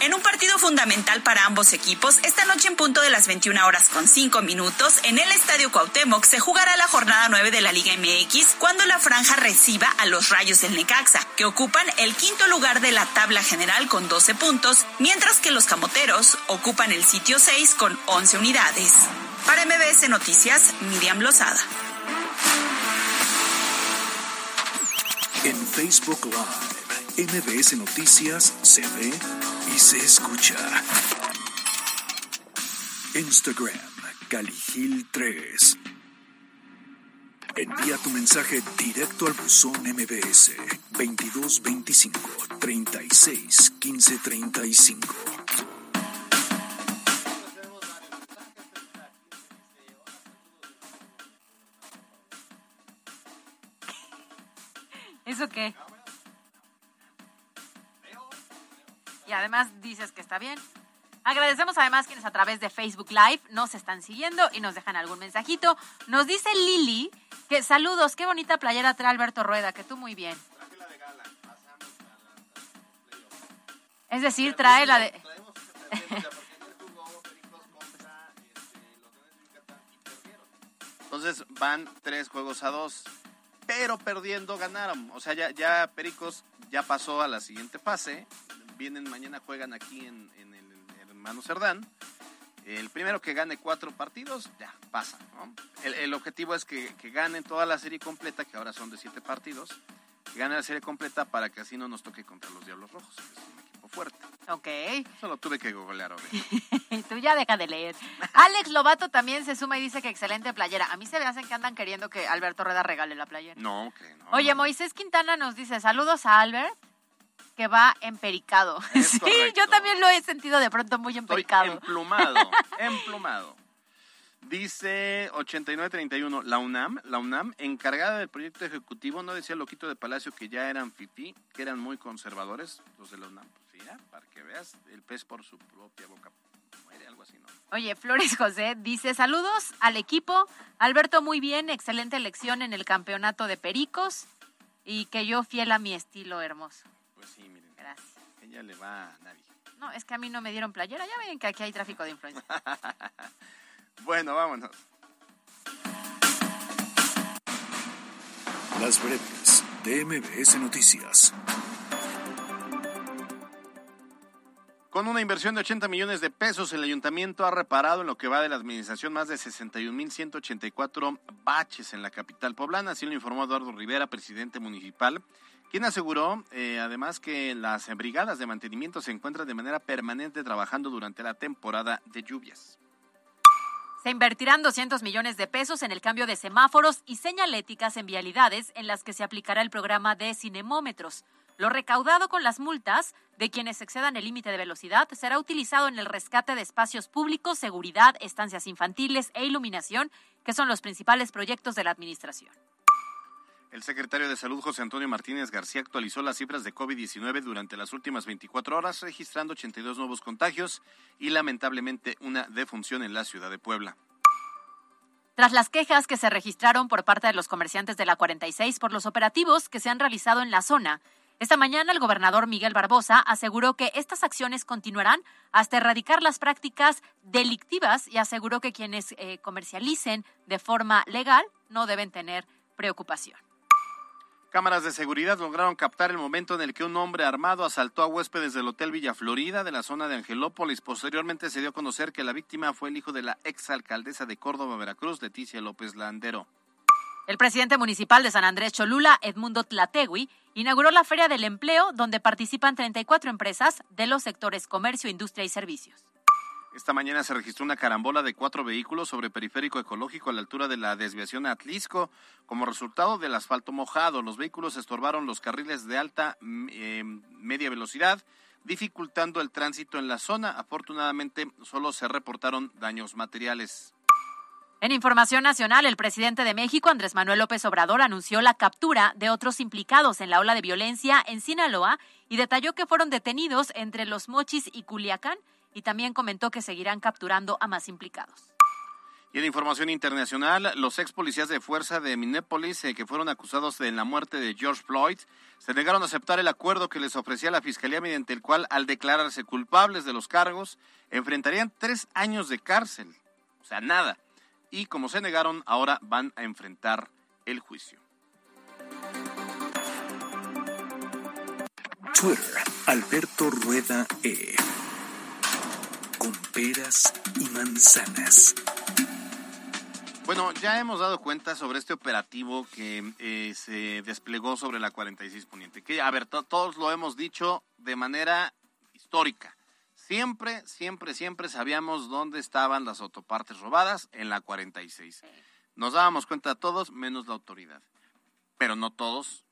[SPEAKER 14] En un partido fundamental para ambos equipos, esta noche en punto de las 21 horas con 5 minutos, en el Estadio Cuauhtémoc se jugará la jornada 9 de la Liga MX cuando la franja reciba a los Rayos del Necaxa, que ocupan el quinto lugar de la tabla general con 12 puntos, mientras que los Camoteros ocupan el sitio 6 con 11 unidades. Para MBS Noticias, Miriam Lozada.
[SPEAKER 9] En Facebook Live. MBS Noticias se ve y se escucha. Instagram. Caligil 3. Envía tu mensaje directo al buzón MBS 2225 36 15 35.
[SPEAKER 7] ¿Eso qué? Y además dices que está bien. Agradecemos además quienes a través de Facebook Live nos están siguiendo y nos dejan algún mensajito. Nos dice Lili que saludos, qué bonita playera trae Alberto Rueda, que tú muy bien. Es decir, trae la de...
[SPEAKER 8] Entonces van tres juegos a dos, pero perdiendo ganaron. O sea, ya, ya Pericos ya pasó a la siguiente fase. Vienen mañana, juegan aquí en, en el hermano Cerdán. El primero que gane cuatro partidos, ya pasa. ¿no? El, el, objetivo es que, que, ganen toda la serie completa, que ahora son de siete partidos. Que ganen la serie completa para que así no nos toque contra los Diablos Rojos, que es un equipo fuerte.
[SPEAKER 7] Ok.
[SPEAKER 8] Solo tuve que googlear hoy.
[SPEAKER 7] Tú ya deja de leer. Alex Lobato también se suma y dice que excelente playera. A mí se me hacen que andan queriendo que Alberto Reda regale la playera.
[SPEAKER 8] No, que no.
[SPEAKER 7] Oye,
[SPEAKER 8] no.
[SPEAKER 7] Moisés Quintana nos dice saludos a Albert que va empericado.
[SPEAKER 8] Es
[SPEAKER 7] sí,
[SPEAKER 8] correcto.
[SPEAKER 7] yo también lo he sentido de pronto muy
[SPEAKER 8] Estoy
[SPEAKER 7] empericado.
[SPEAKER 8] emplumado, emplumado. Dice 8931, la UNAM, la UNAM, encargada del proyecto ejecutivo, no decía Loquito de Palacio que ya eran fifí, que eran muy conservadores los de la UNAM. Pues ya, para que veas, el pez por su propia boca muere, algo así, ¿no?
[SPEAKER 7] Oye, Flores José dice saludos al equipo. Alberto, muy bien, excelente elección en el campeonato de Pericos y que yo fiel a mi estilo hermoso.
[SPEAKER 8] Pues sí, miren.
[SPEAKER 7] Gracias.
[SPEAKER 8] Ella le va a nadie.
[SPEAKER 7] No, es que a mí no me dieron playera. Ya ven que aquí hay tráfico de influencia.
[SPEAKER 8] bueno, vámonos.
[SPEAKER 9] Las breves de MBS Noticias.
[SPEAKER 8] Con una inversión de 80 millones de pesos, el ayuntamiento ha reparado en lo que va de la administración más de 61.184 baches en la capital poblana, así lo informó Eduardo Rivera, presidente municipal, quien aseguró eh, además que las brigadas de mantenimiento se encuentran de manera permanente trabajando durante la temporada de lluvias.
[SPEAKER 7] Se invertirán 200 millones de pesos en el cambio de semáforos y señaléticas en vialidades en las que se aplicará el programa de cinemómetros. Lo recaudado con las multas de quienes excedan el límite de velocidad será utilizado en el rescate de espacios públicos, seguridad, estancias infantiles e iluminación, que son los principales proyectos de la Administración.
[SPEAKER 8] El secretario de Salud, José Antonio Martínez García, actualizó las cifras de COVID-19 durante las últimas 24 horas, registrando 82 nuevos contagios y lamentablemente una defunción en la ciudad de Puebla.
[SPEAKER 7] Tras las quejas que se registraron por parte de los comerciantes de la 46 por los operativos que se han realizado en la zona, esta mañana el gobernador Miguel Barbosa aseguró que estas acciones continuarán hasta erradicar las prácticas delictivas y aseguró que quienes eh, comercialicen de forma legal no deben tener preocupación.
[SPEAKER 8] Cámaras de seguridad lograron captar el momento en el que un hombre armado asaltó a huéspedes del Hotel Villa Florida de la zona de Angelópolis. Posteriormente se dio a conocer que la víctima fue el hijo de la exalcaldesa de Córdoba, Veracruz, Leticia López Landero.
[SPEAKER 7] El presidente municipal de San Andrés Cholula, Edmundo Tlategui, inauguró la Feria del Empleo, donde participan 34 empresas de los sectores comercio, industria y servicios.
[SPEAKER 8] Esta mañana se registró una carambola de cuatro vehículos sobre periférico ecológico a la altura de la desviación Atlisco. Como resultado del asfalto mojado, los vehículos estorbaron los carriles de alta eh, media velocidad, dificultando el tránsito en la zona. Afortunadamente, solo se reportaron daños materiales.
[SPEAKER 7] En información nacional, el presidente de México, Andrés Manuel López Obrador, anunció la captura de otros implicados en la ola de violencia en Sinaloa y detalló que fueron detenidos entre Los Mochis y Culiacán y también comentó que seguirán capturando a más implicados.
[SPEAKER 8] Y en información internacional, los ex policías de fuerza de Minneapolis, eh, que fueron acusados de la muerte de George Floyd, se negaron a aceptar el acuerdo que les ofrecía la fiscalía, mediante el cual, al declararse culpables de los cargos, enfrentarían tres años de cárcel. O sea, nada. Y como se negaron, ahora van a enfrentar el juicio.
[SPEAKER 9] Twitter, Alberto Rueda E. Con peras y manzanas.
[SPEAKER 8] Bueno, ya hemos dado cuenta sobre este operativo que eh, se desplegó sobre la 46 Poniente. Que, a ver, to todos lo hemos dicho de manera histórica. Siempre, siempre, siempre sabíamos dónde estaban las autopartes robadas en la 46. Nos dábamos cuenta todos, menos la autoridad. Pero no todos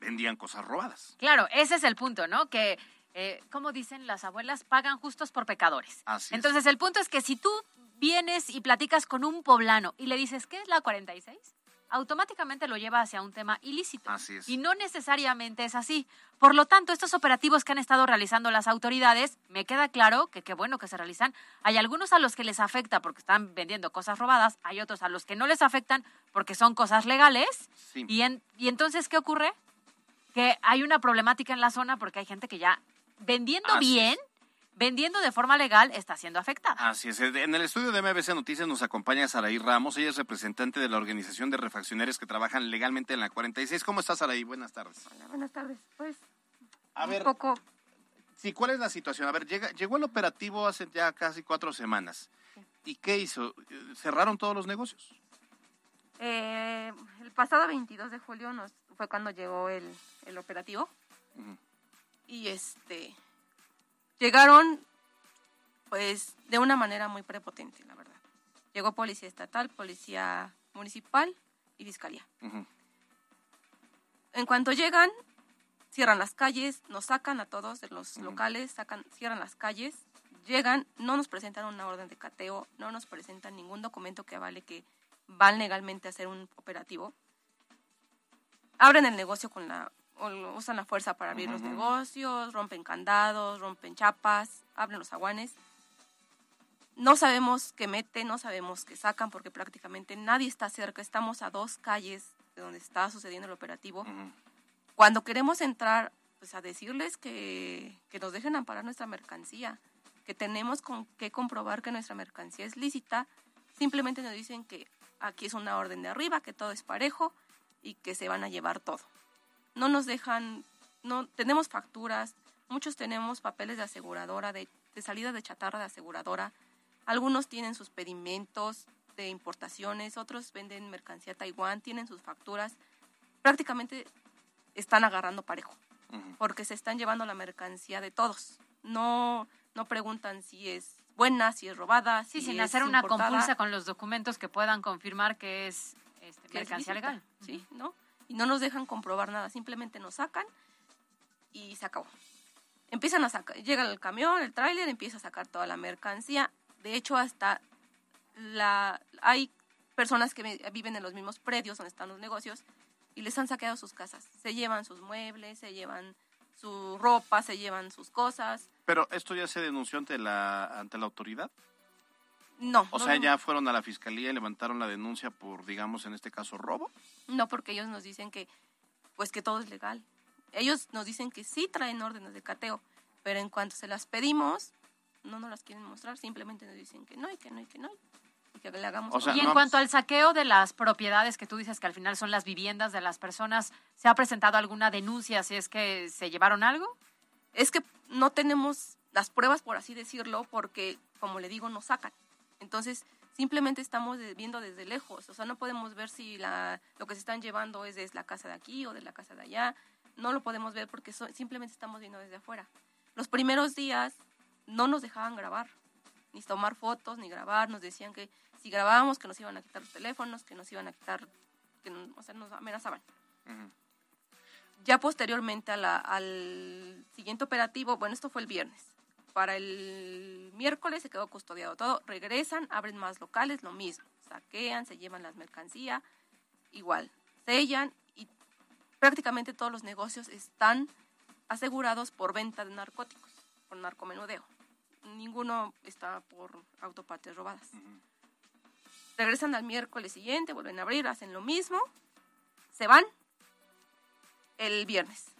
[SPEAKER 8] vendían cosas robadas.
[SPEAKER 7] Claro, ese es el punto, ¿no? Que, eh, como dicen las abuelas, pagan justos por pecadores.
[SPEAKER 8] Así es.
[SPEAKER 7] Entonces, el punto es que si tú vienes y platicas con un poblano y le dices, ¿qué es la 46? automáticamente lo lleva hacia un tema ilícito.
[SPEAKER 8] Así es.
[SPEAKER 7] Y no necesariamente es así. Por lo tanto, estos operativos que han estado realizando las autoridades, me queda claro que qué bueno que se realizan. Hay algunos a los que les afecta porque están vendiendo cosas robadas, hay otros a los que no les afectan porque son cosas legales.
[SPEAKER 8] Sí.
[SPEAKER 7] Y, en- y entonces, ¿qué ocurre? Que hay una problemática en la zona porque hay gente que ya vendiendo
[SPEAKER 8] Así
[SPEAKER 7] bien, vendiendo de forma legal, está siendo afectada.
[SPEAKER 8] Así es. En el estudio de MBC Noticias nos acompaña Saraí Ramos. Ella es representante de la Organización de Refaccionarios que trabajan legalmente en la 46. ¿Cómo estás, Saraí? Buenas tardes.
[SPEAKER 15] Buenas tardes. Pues
[SPEAKER 8] A
[SPEAKER 15] un
[SPEAKER 8] ver,
[SPEAKER 15] poco
[SPEAKER 8] sí, ¿cuál es la situación? A ver, llega, llegó el operativo hace ya casi cuatro semanas. ¿Y qué hizo? ¿Cerraron todos los negocios?
[SPEAKER 15] eh, el pasado 22 de julio nos fue cuando llegó el, el operativo
[SPEAKER 8] Ujú.
[SPEAKER 15] Y este llegaron pues de una manera muy prepotente, la verdad. Llegó policía estatal, policía municipal y fiscalía. En cuanto llegan, cierran las calles, nos sacan a todos de los locales, sacan, cierran las calles, llegan, no nos presentan una orden de cateo, no nos presentan ningún documento que avale que van legalmente a hacer un operativo. Abren el negocio con la, usan la fuerza para abrir los negocios, rompen candados, rompen chapas, abren los aguanes. No sabemos qué meten, no sabemos qué sacan, porque prácticamente nadie está cerca. Estamos a dos calles de donde está sucediendo el operativo. Cuando queremos entrar, pues a decirles que, que nos dejen amparar nuestra mercancía, que tenemos con, que comprobar que nuestra mercancía es lícita, simplemente nos dicen que aquí es una orden de arriba, que todo es parejo y que se van a llevar todo. No nos dejan, no tenemos facturas, muchos tenemos papeles de aseguradora, de, de salida de chatarra de aseguradora, algunos tienen sus pedimentos de importaciones, otros venden mercancía a Taiwán, tienen sus facturas. Prácticamente están agarrando parejo, porque se están llevando la mercancía de todos. No, no preguntan si es buena, si es robada,
[SPEAKER 7] Sí,
[SPEAKER 15] si
[SPEAKER 7] sin
[SPEAKER 15] es
[SPEAKER 7] hacer una
[SPEAKER 15] importada,
[SPEAKER 7] compulsa con los documentos que puedan confirmar que es este, mercancía legal.
[SPEAKER 15] Sí, ¿no? Y no nos dejan comprobar nada, simplemente nos sacan y se acabó. Empiezan a sacar, llega el camión, el tráiler, empieza a sacar toda la mercancía. De hecho, hasta la hay personas que vi- viven en los mismos predios donde están los negocios y les han saqueado sus casas. Se llevan sus muebles, se llevan su ropa, se llevan sus cosas.
[SPEAKER 8] Pero esto ya se denunció ante la, ante la autoridad.
[SPEAKER 15] No.
[SPEAKER 8] O
[SPEAKER 15] no,
[SPEAKER 8] sea,
[SPEAKER 15] no.
[SPEAKER 8] ya fueron a la fiscalía y levantaron la denuncia por, digamos, en este caso, robo.
[SPEAKER 15] No, porque ellos nos dicen que, pues que todo es legal. Ellos nos dicen que sí traen órdenes de cateo, pero en cuanto se las pedimos, no nos las quieren mostrar, simplemente nos dicen que no, y que no, y que no, y que le hagamos.
[SPEAKER 7] y en cuanto al saqueo de las propiedades que tú dices que al final son las viviendas de las personas, ¿se ha presentado alguna denuncia si es que se llevaron algo?
[SPEAKER 15] Es que no tenemos las pruebas, por así decirlo, porque, como le digo, nos sacan. Entonces, simplemente estamos viendo desde lejos. O sea, no podemos ver si la, lo que se están llevando es de la casa de aquí o de la casa de allá. No lo podemos ver porque so- simplemente estamos viendo desde afuera. Los primeros días no nos dejaban grabar, ni tomar fotos, ni grabar. Nos decían que si grabábamos, que nos iban a quitar los teléfonos, que nos iban a quitar, que o sea, nos amenazaban. Ya posteriormente a la- al siguiente operativo, bueno, esto fue el viernes. Para el miércoles se quedó custodiado todo. Regresan, abren más locales, lo mismo. Saquean, se llevan las mercancías, igual. Sellan y prácticamente todos los negocios están asegurados por venta de narcóticos, por narcomenudeo. Ninguno está por autopartes robadas. Regresan al miércoles siguiente, vuelven a abrir, hacen lo mismo, se van el viernes.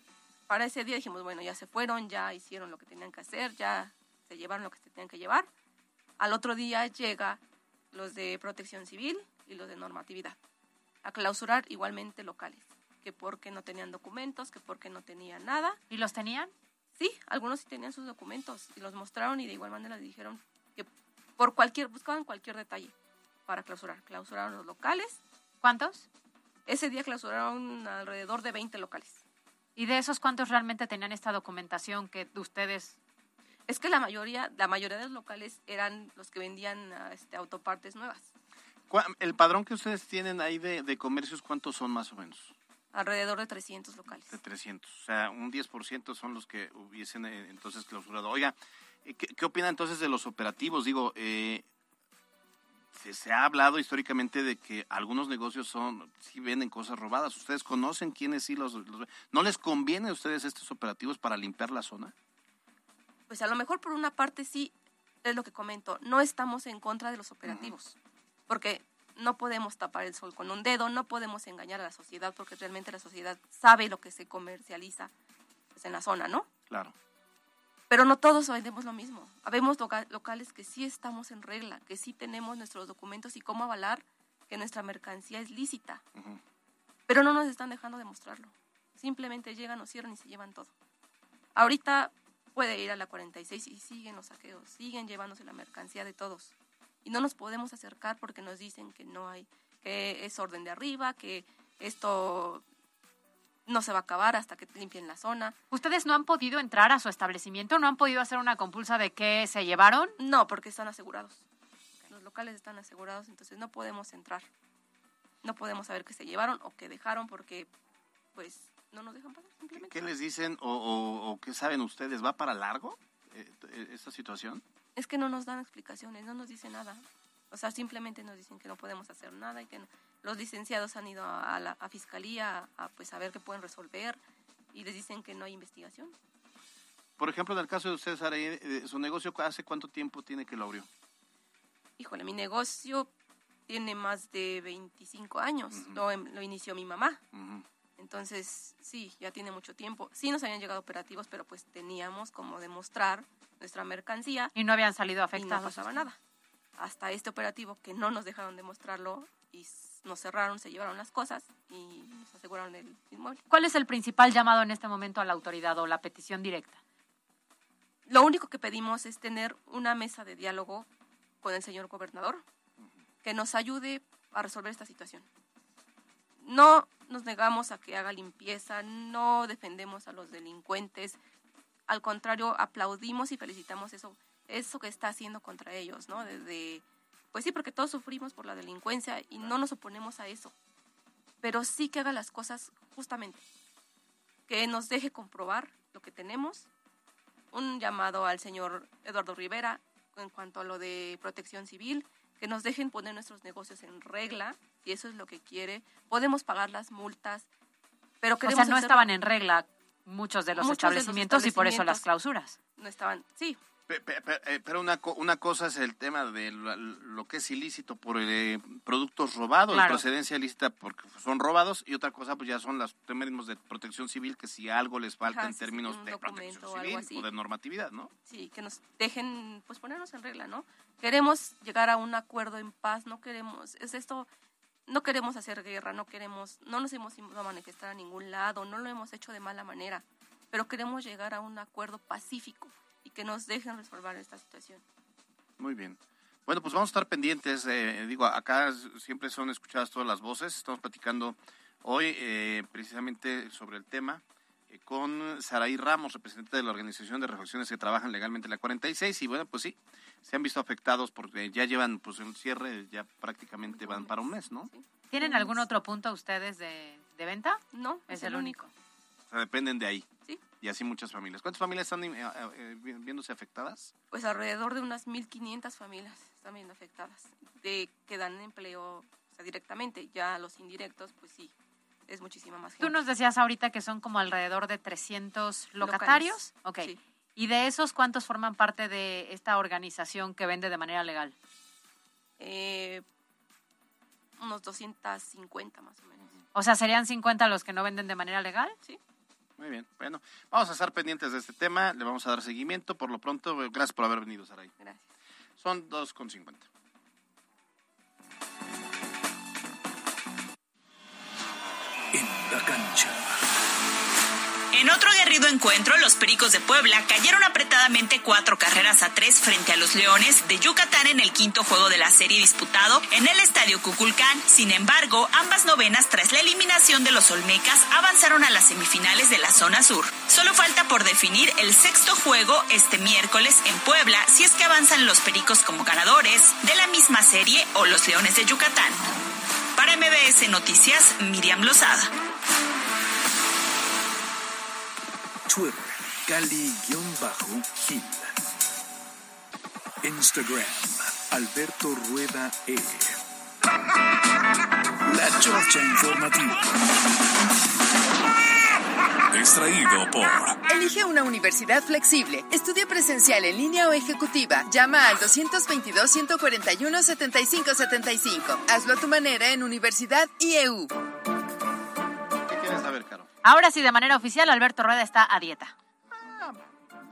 [SPEAKER 15] Para ese día dijimos, bueno, ya se fueron, ya hicieron lo que tenían que hacer, ya se llevaron lo que se tenían que llevar. Al otro día llega los de protección civil y los de normatividad a clausurar igualmente locales, que porque no tenían documentos, que porque no tenían nada.
[SPEAKER 7] ¿Y los tenían?
[SPEAKER 15] Sí, algunos sí tenían sus documentos y los mostraron y de igual manera les dijeron que por cualquier, buscaban cualquier detalle para clausurar. Clausuraron los locales.
[SPEAKER 7] ¿Cuántos?
[SPEAKER 15] Ese día clausuraron alrededor de 20 locales.
[SPEAKER 7] ¿Y de esos cuántos realmente tenían esta documentación que ustedes...
[SPEAKER 15] Es que la mayoría, la mayoría de los locales eran los que vendían este, autopartes nuevas.
[SPEAKER 8] ¿Cuá- El padrón que ustedes tienen ahí de, de comercios, ¿cuántos son más o menos?
[SPEAKER 15] Alrededor de 300 locales.
[SPEAKER 8] De 300. O sea, un 10% son los que hubiesen eh, entonces clausurado. Oiga, eh, ¿qué, qué opina entonces de los operativos? Digo, eh, se, se ha hablado históricamente de que algunos negocios son sí venden cosas robadas. ¿Ustedes conocen quiénes sí los, los- ¿No les conviene a ustedes estos operativos para limpiar la zona?
[SPEAKER 15] Pues a lo mejor por una parte sí, es lo que comento, no estamos en contra de los operativos, porque no podemos tapar el sol con un dedo, no podemos engañar a la sociedad, porque realmente la sociedad sabe lo que se comercializa pues, en la zona, ¿no?
[SPEAKER 8] Claro.
[SPEAKER 15] Pero no todos vendemos lo mismo. Habemos loca- locales que sí estamos en regla, que sí tenemos nuestros documentos y cómo avalar que nuestra mercancía es lícita. Pero no nos están dejando demostrarlo. Simplemente llegan, nos cierran y se llevan todo. Ahorita puede ir a la 46 y siguen los saqueos, siguen llevándose la mercancía de todos. Y no nos podemos acercar porque nos dicen que no hay, que es orden de arriba, que esto no se va a acabar hasta que limpien la zona.
[SPEAKER 7] ¿Ustedes no han podido entrar a su establecimiento? ¿No han podido hacer una compulsa de qué se llevaron?
[SPEAKER 15] No, porque están asegurados. Los locales están asegurados, entonces no podemos entrar. No podemos saber qué se llevaron o qué dejaron porque, pues, no nos dejan pasar simplemente.
[SPEAKER 8] ¿Qué les dicen o, o- o qué saben ustedes? ¿Va para largo eh, eh, esta situación?
[SPEAKER 15] Es que no nos dan explicaciones, no nos dicen nada. O sea, simplemente nos dicen que no podemos hacer nada y que no- los licenciados han ido a la a fiscalía a, pues, a ver qué pueden resolver y les dicen que no hay investigación.
[SPEAKER 8] Por ejemplo, en el caso de ustedes, Saraí, eh, ¿su negocio hace cuánto tiempo tiene que lo abrió?
[SPEAKER 15] Híjole, mi negocio tiene más de 25 años. lo, em- lo inició mi mamá. Entonces, sí, ya tiene mucho tiempo. Sí nos habían llegado operativos, pero pues teníamos como demostrar nuestra mercancía.
[SPEAKER 7] Y no habían salido
[SPEAKER 15] Y no
[SPEAKER 7] afectados.
[SPEAKER 15] pasaba nada. Hasta este operativo que no nos dejaron demostrarlo y nos cerraron, se llevaron las cosas y nos aseguraron el inmueble.
[SPEAKER 7] ¿Cuál es el principal llamado en este momento a la autoridad o la petición directa?
[SPEAKER 15] Lo único que pedimos es tener una mesa de diálogo con el señor gobernador que nos ayude a resolver esta situación. No nos negamos a que haga limpieza, no defendemos a los delincuentes, al contrario, aplaudimos y felicitamos eso, eso que está haciendo contra ellos, ¿no? Desde, pues sí, porque todos sufrimos por la delincuencia y no nos oponemos a eso, pero sí que haga las cosas justamente, que nos deje comprobar lo que tenemos. Un llamado al señor Eduardo Rivera en cuanto a lo de protección civil, que nos dejen poner nuestros negocios en regla, si eso es lo que quiere. Podemos pagar las multas, pero
[SPEAKER 7] O
[SPEAKER 15] queremos
[SPEAKER 7] sea, no
[SPEAKER 15] hacerlo-
[SPEAKER 7] estaban en regla muchos de los
[SPEAKER 15] Muchos de los
[SPEAKER 7] establecimientos y por eso las clausuras.
[SPEAKER 15] No estaban, sí,
[SPEAKER 8] Pero una, una cosa es el tema de lo, que es ilícito por eh, productos robados,
[SPEAKER 7] Claro.
[SPEAKER 8] procedencia ilícita porque son robados, y otra cosa pues ya son los términos de protección civil, que si algo les falta
[SPEAKER 15] Ajá,
[SPEAKER 8] en términos de protección
[SPEAKER 15] o
[SPEAKER 8] civil o de normatividad, ¿no?
[SPEAKER 15] sí, que nos dejen pues ponernos en regla, ¿no? Queremos llegar a un acuerdo en paz, no queremos, es esto, no queremos hacer guerra, no queremos, no nos hemos ido a manifestar a ningún lado, no lo hemos hecho de mala manera, pero queremos llegar a un acuerdo pacífico que nos dejen resolver esta situación.
[SPEAKER 8] Muy bien. Bueno, pues vamos a estar pendientes. eh, digo, acá siempre son escuchadas todas las voces. Estamos platicando hoy eh, precisamente sobre el tema eh, con Saraí Ramos, representante de la Organización de Refacciones que trabajan legalmente en la 46. Y bueno, pues sí, se han visto afectados porque ya llevan pues el cierre, ya prácticamente van para un mes, ¿no?
[SPEAKER 7] ¿Tienen algún otro punto ustedes de, de venta?
[SPEAKER 15] No,
[SPEAKER 7] Es el único.
[SPEAKER 8] O sea, dependen de ahí.
[SPEAKER 15] Sí.
[SPEAKER 8] Y así muchas familias. ¿Cuántas familias están eh, eh, vi- viéndose afectadas?
[SPEAKER 15] Pues alrededor de unas 1.500 familias están viendo afectadas, de que dan empleo o sea, directamente, ya los indirectos, pues sí, es muchísima más gente.
[SPEAKER 7] Tú nos decías ahorita que son como alrededor de 300 locatarios. Ok.
[SPEAKER 15] sí.
[SPEAKER 7] ¿Y de esos cuántos forman parte de esta organización que vende de manera legal?
[SPEAKER 15] Eh, unos 250 más o menos.
[SPEAKER 7] O sea, ¿serían 50 los que no venden de manera legal?
[SPEAKER 15] Sí.
[SPEAKER 8] Muy bien. Bueno, vamos a estar pendientes de este tema. Le vamos a dar seguimiento. Por lo pronto, eh, gracias por haber venido, Saray.
[SPEAKER 15] Gracias.
[SPEAKER 8] Son 2,50.
[SPEAKER 9] En la cancha.
[SPEAKER 14] En otro aguerrido encuentro, los Pericos de Puebla cayeron apretadamente cuatro carreras a tres frente a los Leones de Yucatán en el quinto juego de la serie disputado en el Estadio Cuculcán. Sin embargo, ambas novenas tras la eliminación de los Olmecas avanzaron a las semifinales de la zona sur. Solo falta por definir el sexto juego este miércoles en Puebla si es que avanzan los Pericos como ganadores de la misma serie o los Leones de Yucatán. Para MBS Noticias, Miriam Lozada.
[SPEAKER 9] Twitter, Cali-Gil. Instagram, Alberto Rueda E. La Chorcha Informativa. Extraído por
[SPEAKER 16] Elige una universidad flexible. Estudia presencial en línea o ejecutiva. Llama al 222-141-7575. Hazlo a tu manera en Universidad IEU.
[SPEAKER 7] Ahora sí, de manera oficial, Alberto Rueda está a dieta.
[SPEAKER 8] Ah,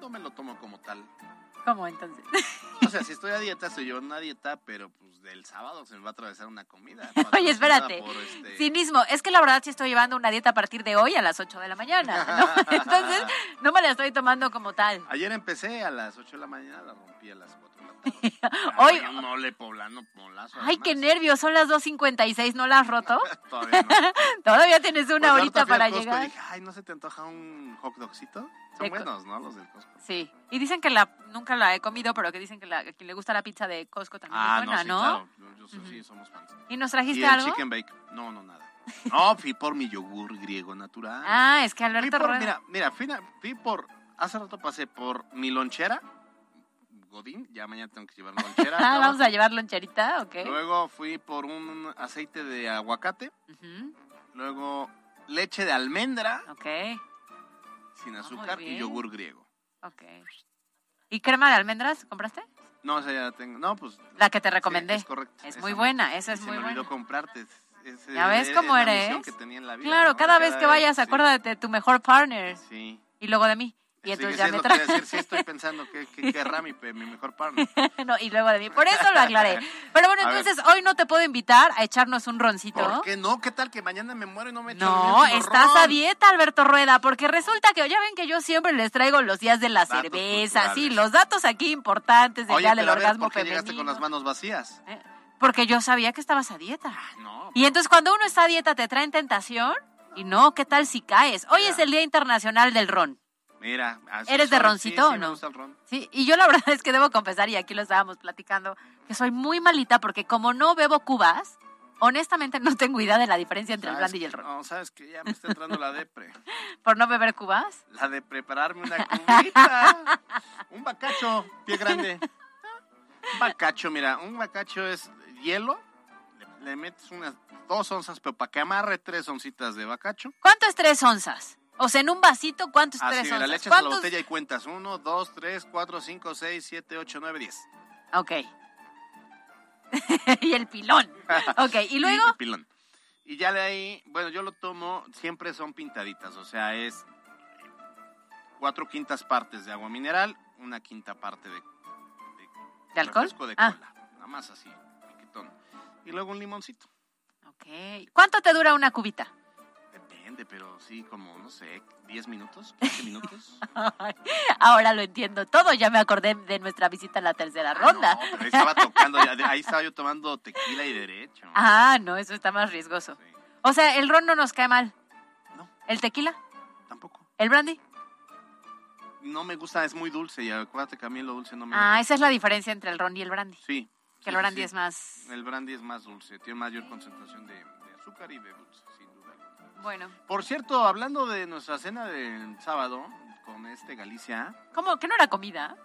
[SPEAKER 8] no me lo tomo como tal.
[SPEAKER 7] ¿Cómo entonces?
[SPEAKER 8] O sea, si estoy a dieta, estoy yo en una dieta, pero pues del sábado se me va a atravesar una comida.
[SPEAKER 7] Oye, espérate.
[SPEAKER 8] Este-
[SPEAKER 7] Cinismo. Es que la verdad sí estoy llevando una dieta a partir de hoy a las 8 de la mañana. ¿no? Entonces, no me la estoy tomando como tal.
[SPEAKER 8] Ayer empecé a las 8 de la mañana, la rompí a las 4 de la tarde.
[SPEAKER 7] Hoy,
[SPEAKER 8] Ay, un poblano,
[SPEAKER 7] ay, qué nervios. Son las 2.56. ¿No la has roto?
[SPEAKER 8] Todavía no.
[SPEAKER 7] Todavía tienes una
[SPEAKER 8] Pues
[SPEAKER 7] horita
[SPEAKER 8] fui
[SPEAKER 7] para
[SPEAKER 8] Costco
[SPEAKER 7] llegar.
[SPEAKER 8] dije, ay, ¿no se te antoja un hot dogcito? Son
[SPEAKER 7] De
[SPEAKER 8] buenos, ¿no? Los del Costco.
[SPEAKER 7] Sí. Y dicen que la nunca la he comido, pero que dicen que la, a quien le gusta la pizza de Costco también
[SPEAKER 8] Ah,
[SPEAKER 7] es buena,
[SPEAKER 8] no, sí,
[SPEAKER 7] ¿no?
[SPEAKER 8] claro. Yo, sí, somos fans.
[SPEAKER 7] ¿Y nos
[SPEAKER 8] ¿Y
[SPEAKER 7] trajiste
[SPEAKER 8] el
[SPEAKER 7] algo?
[SPEAKER 8] chicken bake? No, no, nada. No, fui por mi yogur griego natural.
[SPEAKER 7] Ah, es que
[SPEAKER 8] Fui
[SPEAKER 7] Alberto
[SPEAKER 8] por-
[SPEAKER 7] Rueda.
[SPEAKER 8] Mira, mira, fui, fui por... Hace rato pasé por mi lonchera, Godín, ya mañana tengo que llevar lonchera.
[SPEAKER 7] Ah,
[SPEAKER 8] al
[SPEAKER 7] Vamos a llevar loncherita, ok.
[SPEAKER 8] Luego fui por un aceite de aguacate. Luego leche de almendra
[SPEAKER 7] Ok,
[SPEAKER 8] sin
[SPEAKER 7] Ah,
[SPEAKER 8] azúcar y yogur griego.
[SPEAKER 7] ok. ¿Y crema de almendras compraste?
[SPEAKER 8] No, esa ya la tengo. No, pues
[SPEAKER 7] La que te recomendé.
[SPEAKER 8] es correcto.
[SPEAKER 7] Es
[SPEAKER 8] Esa
[SPEAKER 7] muy buena, esa es
[SPEAKER 8] se
[SPEAKER 7] muy
[SPEAKER 8] me
[SPEAKER 7] buena.
[SPEAKER 8] olvidó comprarte. Ese-
[SPEAKER 7] ¿Ya ves
[SPEAKER 8] es
[SPEAKER 7] cómo eres?
[SPEAKER 8] misión que tenía en la vida,
[SPEAKER 7] Claro,
[SPEAKER 8] ¿no?
[SPEAKER 7] cada vez que vayas,
[SPEAKER 8] sí.
[SPEAKER 7] acuérdate de tu mejor partner.
[SPEAKER 8] Sí.
[SPEAKER 7] Y luego de mí. Y entonces
[SPEAKER 8] sí,
[SPEAKER 7] ya
[SPEAKER 8] es
[SPEAKER 7] me
[SPEAKER 8] lo que decir, sí estoy pensando que, que querrá mi, mejor partner.
[SPEAKER 7] no, y luego de mí. Por eso lo aclaré. Pero bueno,
[SPEAKER 8] A ver.
[SPEAKER 7] entonces hoy no te puedo invitar a echarnos un roncito.
[SPEAKER 8] ¿Por qué no? ¿Qué tal que mañana me muero y no me echo
[SPEAKER 7] No, estás
[SPEAKER 8] ron?
[SPEAKER 7] a dieta, Alberto Rueda, porque resulta que ya ven que yo siempre les traigo los días de la
[SPEAKER 8] Datos
[SPEAKER 7] cerveza, sí, los datos aquí importantes del
[SPEAKER 8] Oye,
[SPEAKER 7] día del
[SPEAKER 8] pero a ver,
[SPEAKER 7] orgasmo
[SPEAKER 8] ¿por qué llegaste
[SPEAKER 7] femenino.
[SPEAKER 8] con las manos vacías?
[SPEAKER 7] Porque yo sabía que estabas a dieta.
[SPEAKER 8] No.
[SPEAKER 7] Y entonces cuando uno está a dieta te traen tentación y no, ¿qué tal si caes? Hoy es el Día Internacional del Ron.
[SPEAKER 8] Mira.
[SPEAKER 7] ¿Eres de roncito
[SPEAKER 8] Sí,
[SPEAKER 7] o
[SPEAKER 8] sí, me
[SPEAKER 7] no?
[SPEAKER 8] gusta el ron.
[SPEAKER 7] Sí, y yo la verdad es que debo confesar, y aquí lo estábamos platicando, que soy muy malita porque como no bebo cubas, honestamente no tengo idea de la diferencia entre el
[SPEAKER 8] ¿Sabes
[SPEAKER 7] brandy y el ron.
[SPEAKER 8] No, sabes que ya me está entrando la depre.
[SPEAKER 7] ¿Por no beber cubas?
[SPEAKER 8] La de prepararme una cubita. un bacacho, pie grande. Un bacacho, mira, un bacacho es hielo. Le, le metes unas dos onzas, pero para que amarre tres oncitas de bacacho.
[SPEAKER 7] ¿Cuánto es tres onzas? O sea, en un vasito, ¿cuánto es
[SPEAKER 8] Así,
[SPEAKER 7] tres onzas?
[SPEAKER 8] le echas a la
[SPEAKER 7] ¿Cuántos?
[SPEAKER 8] botella y cuentas. Uno, dos, tres, cuatro, cinco, seis, siete, ocho, nueve, diez.
[SPEAKER 7] Ok. y el pilón. Ok, y luego...
[SPEAKER 8] el pilón. Y ya de ahí, bueno, yo lo tomo, siempre son pintaditas, o sea, es cuatro quintas partes de agua mineral, una quinta parte de,
[SPEAKER 7] ¿De alcohol?
[SPEAKER 8] refresco de
[SPEAKER 7] Ah.
[SPEAKER 8] cola, nada más así, piquetón. Y luego un limoncito.
[SPEAKER 7] Ok. ¿Cuánto te dura una cubita?
[SPEAKER 8] Depende, pero sí, como, no sé, 10 minutos, 15 minutos.
[SPEAKER 7] Ahora lo entiendo todo, ya me acordé de nuestra visita a la tercera ronda.
[SPEAKER 8] Pero ahí estaba tocando, ya- ahí estaba yo tomando tequila y derecho.
[SPEAKER 7] Ah, no, eso está más riesgoso. O sea, el ron no nos cae mal. ¿El tequila?
[SPEAKER 8] Tampoco.
[SPEAKER 7] ¿El brandy?
[SPEAKER 8] No me gusta, es muy dulce y acuérdate que a mí lo dulce no me
[SPEAKER 7] Ah, esa es la diferencia entre el ron y el brandy.
[SPEAKER 8] Sí.
[SPEAKER 7] Que
[SPEAKER 8] sí,
[SPEAKER 7] el brandy
[SPEAKER 8] sí.
[SPEAKER 7] es más...
[SPEAKER 8] El brandy es más dulce, tiene mayor concentración de, de azúcar y de dulce.
[SPEAKER 7] Bueno.
[SPEAKER 8] Por cierto, hablando de nuestra cena del sábado con este Galicia.
[SPEAKER 7] ¿Cómo? ¿Que no era comida?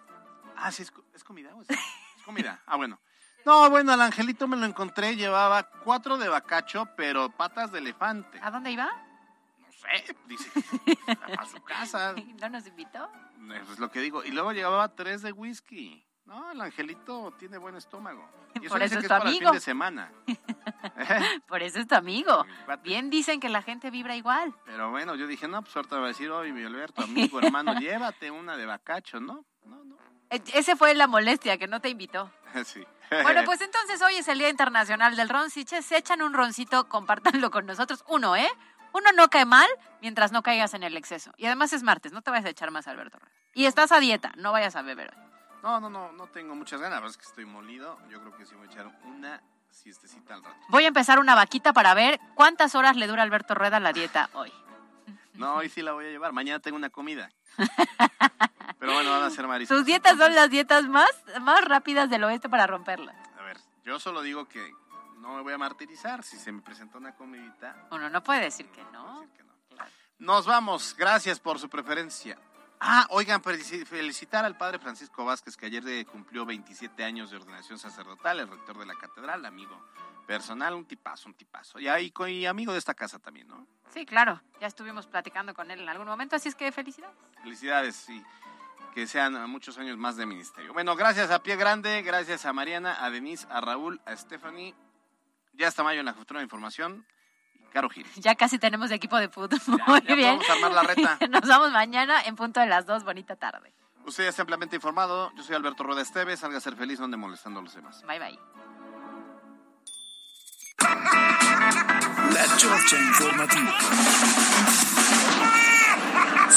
[SPEAKER 8] Ah, sí, es, co- ¿es comida. o es, es comida. Ah, bueno. No, bueno, al angelito me lo encontré, llevaba cuatro de bacacho, pero patas de elefante.
[SPEAKER 7] ¿A dónde iba?
[SPEAKER 8] No sé, dice que a, a su casa.
[SPEAKER 7] ¿No nos invitó?
[SPEAKER 8] Eso es lo que digo. Y luego llevaba tres de whisky. No, el angelito tiene buen estómago. Y eso
[SPEAKER 7] Por
[SPEAKER 8] dice
[SPEAKER 7] eso
[SPEAKER 8] que
[SPEAKER 7] es
[SPEAKER 8] es
[SPEAKER 7] tu
[SPEAKER 8] para el
[SPEAKER 7] amigo.
[SPEAKER 8] fin de semana.
[SPEAKER 7] Por eso es tu amigo. Bien dicen que la gente vibra igual.
[SPEAKER 8] Pero bueno, yo dije, no, pues ahorita va a decir, oye, mi Alberto, amigo, hermano, llévate una de bacacho, ¿no?
[SPEAKER 7] E- Ese fue la molestia, que no te invitó.
[SPEAKER 8] sí.
[SPEAKER 7] Bueno, pues entonces hoy es el Día Internacional del Ron. Si che- se echan un roncito, compártanlo con nosotros. Uno, ¿eh? Uno no cae mal mientras no caigas en el exceso. Y además es martes, no te vayas a echar más, Alberto. Y estás a dieta, no vayas a beber hoy.
[SPEAKER 8] No, no, no, no tengo muchas ganas, la verdad es que estoy molido. Yo creo que sí voy a echar una siestecita al rato.
[SPEAKER 7] Voy a empezar una vaquita para ver cuántas horas le dura a Alberto Rueda la dieta hoy.
[SPEAKER 8] No, hoy sí la voy a llevar. Mañana tengo una comida. Pero bueno, van a ser mariscos.
[SPEAKER 7] Sus dietas son las dietas más, más rápidas del oeste para romperlas.
[SPEAKER 8] A ver, yo solo digo que no me voy a martirizar. Si se me presenta una comidita,
[SPEAKER 7] Uno no puede decir que no.
[SPEAKER 8] Nos vamos, gracias por su preferencia. Ah, oigan, felici- felicitar al padre Francisco Vázquez, que ayer cumplió 27 años de ordenación sacerdotal, el rector de la catedral, amigo personal, un tipazo, un tipazo. Y, ahí, y amigo de esta casa también, ¿no?
[SPEAKER 7] Sí, claro. Ya estuvimos platicando con él en algún momento, así es que felicidades.
[SPEAKER 8] Felicidades y que sean muchos años más de ministerio. Bueno, gracias a Pie Grande, gracias a Mariana, a Denise, a Raúl, a Stephanie. Ya está Mayo en la futura información. Caro Gil.
[SPEAKER 7] Ya casi tenemos equipo de fútbol. Muy
[SPEAKER 8] ya
[SPEAKER 7] bien.
[SPEAKER 8] podemos armar la reta.
[SPEAKER 7] Nos vamos mañana en punto de las dos. Bonita tarde.
[SPEAKER 8] Usted ya está ampliamente informado. Yo soy Alberto Rueda Esteves. Salga a ser feliz, no ande molestando a los demás.
[SPEAKER 7] Bye bye.
[SPEAKER 9] La Chorcha Informativa.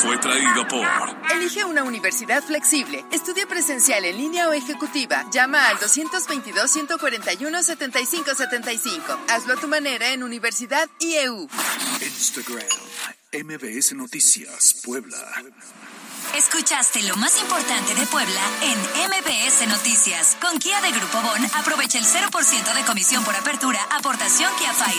[SPEAKER 9] Fue traído por
[SPEAKER 16] Elige una universidad flexible. Estudia presencial en línea o ejecutiva. Llama al 222-141-7575. Hazlo a tu manera en Universidad IEU.
[SPEAKER 9] Instagram. MBS Noticias Puebla.
[SPEAKER 17] Escuchaste lo más importante de Puebla en MBS Noticias. Con Kia de Grupo Bon, aprovecha el 0% de comisión por apertura, aportación Kia Finance.